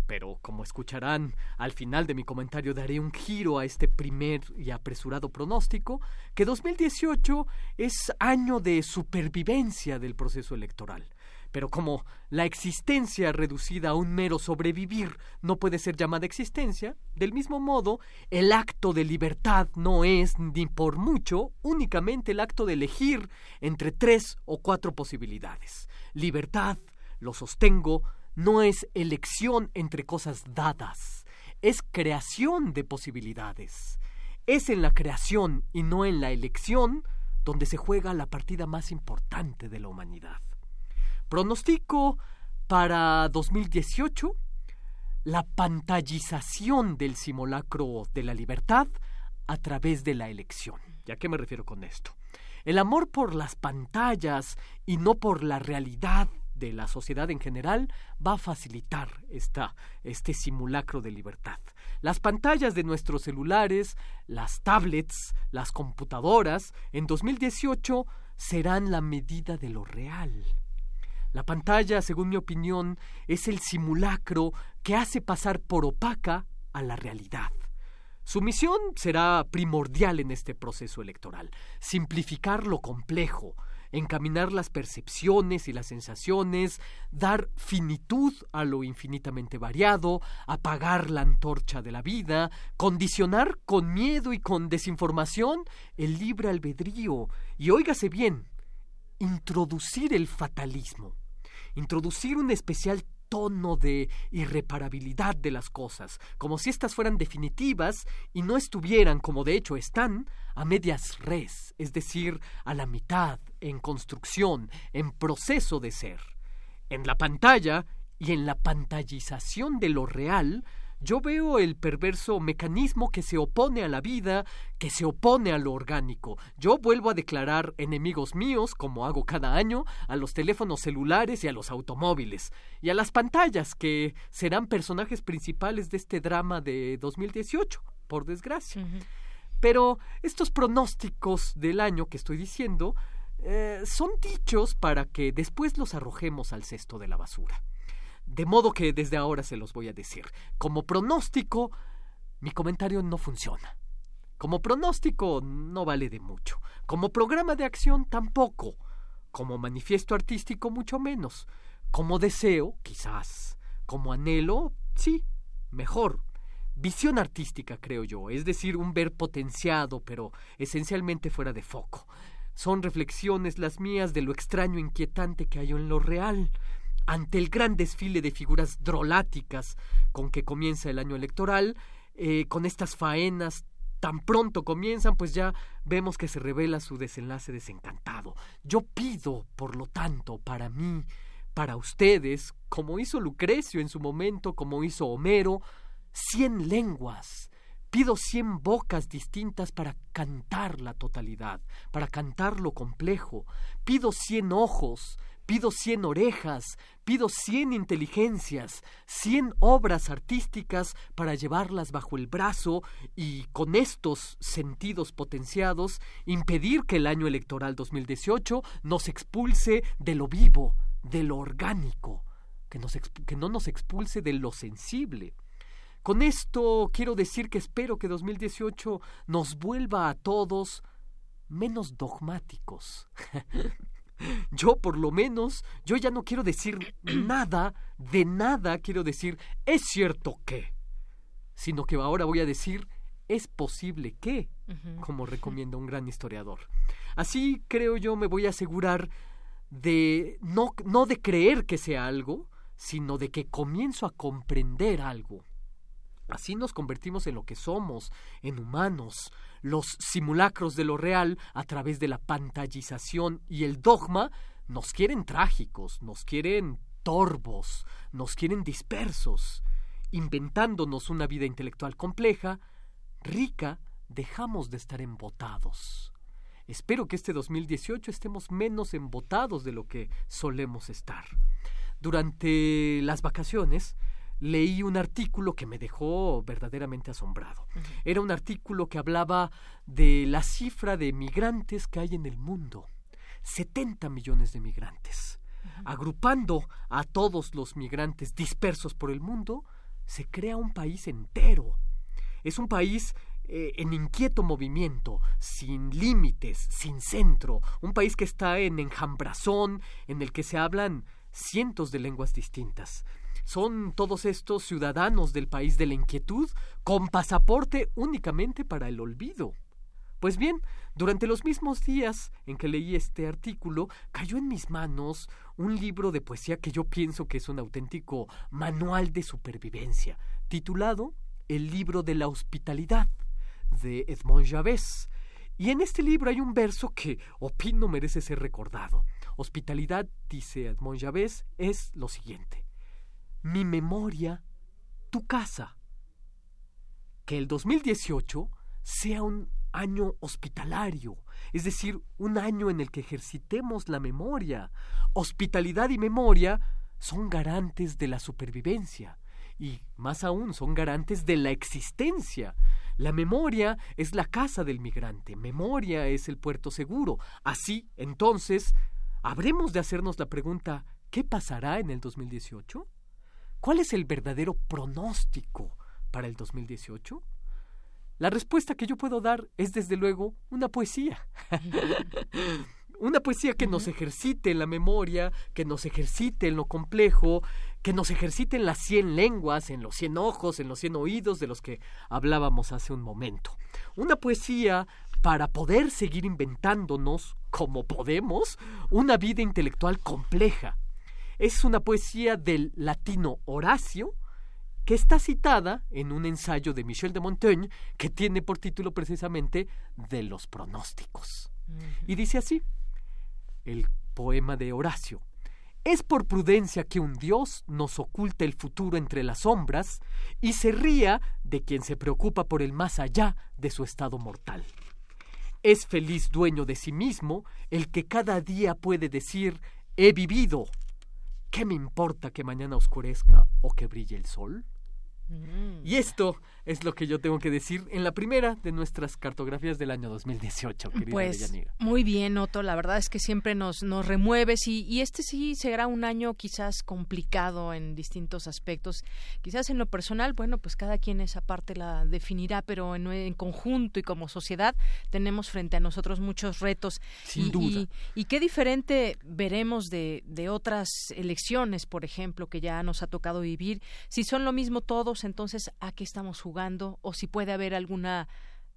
pero como escucharán al final de mi comentario daré un giro a este primer y apresurado pronóstico, que 2018 es año de supervivencia del proceso electoral. Pero como la existencia reducida a un mero sobrevivir no puede ser llamada existencia, del mismo modo, el acto de libertad no es, ni por mucho, únicamente el acto de elegir entre tres o cuatro posibilidades. Libertad, lo sostengo, no es elección entre cosas dadas, es creación de posibilidades. Es en la creación y no en la elección donde se juega la partida más importante de la humanidad. Pronostico para 2018 la pantallización del simulacro de la libertad a través de la elección. ¿Ya qué me refiero con esto? El amor por las pantallas y no por la realidad de la sociedad en general va a facilitar esta, este simulacro de libertad. Las pantallas de nuestros celulares, las tablets, las computadoras, en 2018 serán la medida de lo real. La pantalla, según mi opinión, es el simulacro que hace pasar por opaca a la realidad. Su misión será primordial en este proceso electoral, simplificar lo complejo, encaminar las percepciones y las sensaciones, dar finitud a lo infinitamente variado, apagar la antorcha de la vida, condicionar con miedo y con desinformación el libre albedrío. Y, óigase bien, introducir el fatalismo, introducir un especial tono de irreparabilidad de las cosas, como si éstas fueran definitivas y no estuvieran, como de hecho están, a medias res, es decir, a la mitad, en construcción, en proceso de ser. En la pantalla y en la pantallización de lo real, Yo veo el perverso mecanismo que se opone a la vida, que se opone a lo orgánico. Yo vuelvo a declarar enemigos míos, como hago cada año, a los teléfonos celulares y a los automóviles, y a las pantallas, que serán personajes principales de este drama de 2018, por desgracia. Pero estos pronósticos del año que estoy diciendo eh, son dichos para que después los arrojemos al cesto de la basura. De modo que desde ahora se los voy a decir. Como pronóstico, mi comentario no funciona. Como pronóstico no vale de mucho. Como programa de acción tampoco. Como manifiesto artístico mucho menos. Como deseo, quizás. Como anhelo, sí, mejor. Visión artística, creo yo, es decir, un ver potenciado, pero esencialmente fuera de foco. Son reflexiones las mías de lo extraño e inquietante que hay en lo real ante el gran desfile de figuras droláticas con que comienza el año electoral, eh, con estas faenas tan pronto comienzan, pues ya vemos que se revela su desenlace desencantado. Yo pido, por lo tanto, para mí, para ustedes, como hizo Lucrecio en su momento, como hizo Homero, cien lenguas. Pido cien bocas distintas para cantar la totalidad, para cantar lo complejo. Pido cien ojos, pido cien orejas, pido cien inteligencias, cien obras artísticas para llevarlas bajo el brazo y con estos sentidos potenciados impedir que el año electoral 2018 nos expulse de lo vivo, de lo orgánico, que, que no nos expulse de lo sensible. Con esto quiero decir que espero que 2018 nos vuelva a todos menos dogmáticos. Yo por lo menos, yo ya no quiero decir nada, de nada quiero decir, es cierto que, sino que ahora voy a decir, es posible que, como recomienda un gran historiador. Así creo yo me voy a asegurar de no, no de creer que sea algo, sino de que comienzo a comprender algo. Así nos convertimos en lo que somos, en humanos, los simulacros de lo real a través de la pantallización y el dogma nos quieren trágicos, nos quieren torbos, nos quieren dispersos. Inventándonos una vida intelectual compleja, rica, dejamos de estar embotados. Espero que este 2018 estemos menos embotados de lo que solemos estar. Durante las vacaciones, leí un artículo que me dejó verdaderamente asombrado. Era un artículo que hablaba de la cifra de migrantes que hay en el mundo. 70 millones de migrantes. Agrupando a todos los migrantes dispersos por el mundo, se crea un país entero. Es un país eh, en inquieto movimiento, sin límites, sin centro, un país que está en enjambrazón, en el que se hablan cientos de lenguas distintas. Son todos estos ciudadanos del país de la inquietud con pasaporte únicamente para el olvido. Pues bien, durante los mismos días en que leí este artículo, cayó en mis manos un libro de poesía que yo pienso que es un auténtico manual de supervivencia, titulado El libro de la hospitalidad, de Edmond Javés. Y en este libro hay un verso que opino merece ser recordado. Hospitalidad, dice Edmond Javés, es lo siguiente mi memoria, tu casa. Que el 2018 sea un año hospitalario, es decir, un año en el que ejercitemos la memoria. Hospitalidad y memoria son garantes de la supervivencia y, más aún, son garantes de la existencia. La memoria es la casa del migrante, memoria es el puerto seguro. Así, entonces, ¿habremos de hacernos la pregunta ¿qué pasará en el 2018? ¿Cuál es el verdadero pronóstico para el 2018? La respuesta que yo puedo dar es desde luego una poesía. una poesía que nos ejercite en la memoria, que nos ejercite en lo complejo, que nos ejercite en las cien lenguas, en los cien ojos, en los cien oídos de los que hablábamos hace un momento. Una poesía para poder seguir inventándonos, como podemos, una vida intelectual compleja, es una poesía del latino Horacio, que está citada en un ensayo de Michel de Montaigne que tiene por título precisamente De los pronósticos. Y dice así, el poema de Horacio, Es por prudencia que un Dios nos oculta el futuro entre las sombras y se ría de quien se preocupa por el más allá de su estado mortal. Es feliz dueño de sí mismo el que cada día puede decir he vivido. ¿Qué me importa que mañana oscurezca o que brille el sol? Mm. Y esto es lo que yo tengo que decir en la primera de nuestras cartografías del año 2018, querida Pues Deyanira. muy bien, Otto. La verdad es que siempre nos, nos remueves y, y este sí será un año quizás complicado en distintos aspectos. Quizás en lo personal, bueno, pues cada quien esa parte la definirá, pero en, en conjunto y como sociedad tenemos frente a nosotros muchos retos. Sin y, duda. Y, y qué diferente veremos de, de otras elecciones, por ejemplo, que ya nos ha tocado vivir. Si son lo mismo todos, entonces, ¿a qué estamos jugando? O si puede haber alguna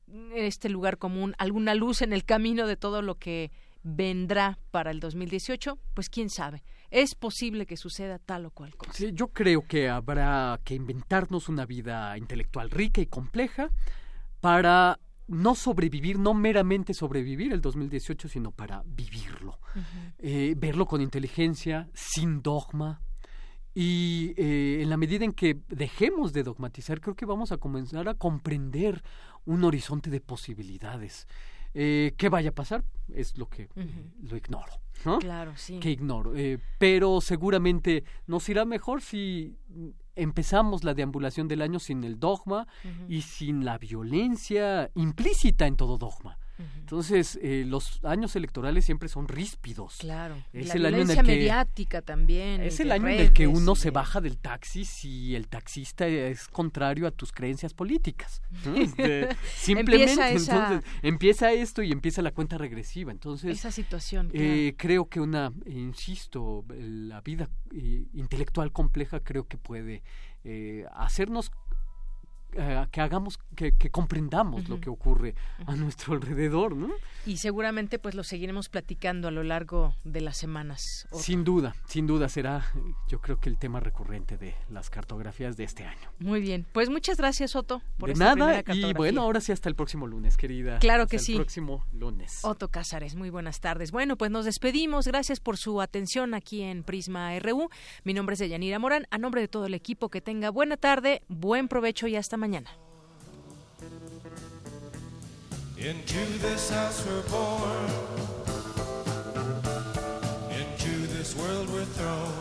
en este lugar común, alguna luz en el camino de todo lo que vendrá para el 2018, pues quién sabe. Es posible que suceda tal o cual cosa. Sí, yo creo que habrá que inventarnos una vida intelectual rica y compleja para no sobrevivir, no meramente sobrevivir el 2018, sino para vivirlo. Eh, verlo con inteligencia, sin dogma. Y eh, en la medida en que dejemos de dogmatizar, creo que vamos a comenzar a comprender un horizonte de posibilidades. Eh, ¿Qué vaya a pasar? Es lo que lo ignoro. ¿no? Claro, sí. Que ignoro. Eh, pero seguramente nos irá mejor si empezamos la deambulación del año sin el dogma y sin la violencia implícita en todo dogma. Entonces, eh, los años electorales siempre son ríspidos. Claro. Es la el año en el que mediática también. es el año en el que uno se baja del taxi si el taxista es contrario a tus creencias políticas. simplemente Empieza esa- entonces empieza esto y empieza la cuenta regresiva. Entonces Esa situación, eh, creo que una, insisto, la vida eh, intelectual compleja creo que puede eh, hacernos eh, que hagamos, que, que comprendamos lo que ocurre a nuestro alrededor, ¿no? Y seguramente pues lo seguiremos platicando a lo largo de las semanas. Otto. Sin duda, sin duda será, yo creo que el tema recurrente de las cartografías de este año. Muy bien. Pues muchas gracias, Otto, por de esta nada, y bueno, ahora sí hasta el próximo lunes, querida. Claro que Hasta sí. El próximo lunes. Otto Cázares, muy buenas tardes. Bueno, pues nos despedimos. Gracias por su atención aquí en Prisma RU. Mi nombre es Deyanira Morán. A nombre de todo el equipo, que tenga buena tarde, buen provecho y hasta mañana. Into this house we're born, into this world we're thrown.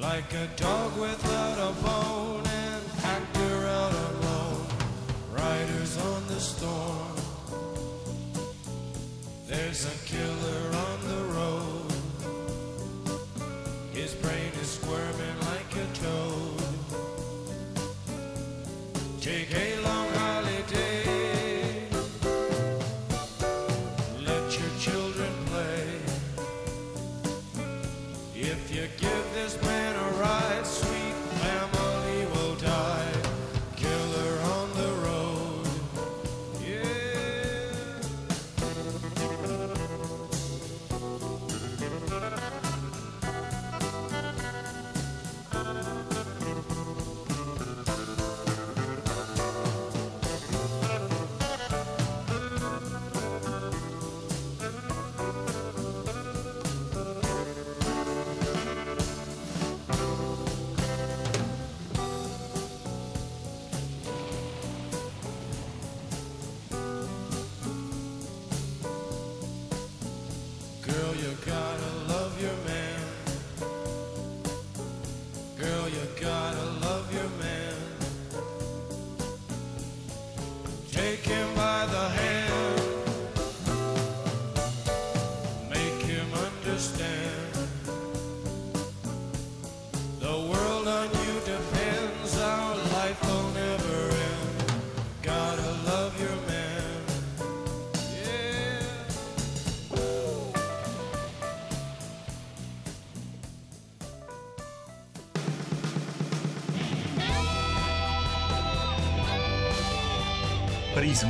Like a dog without a bone, and actor out alone, riders on the storm. There's a killer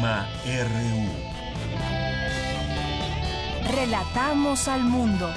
RU. Relatamos al mundo.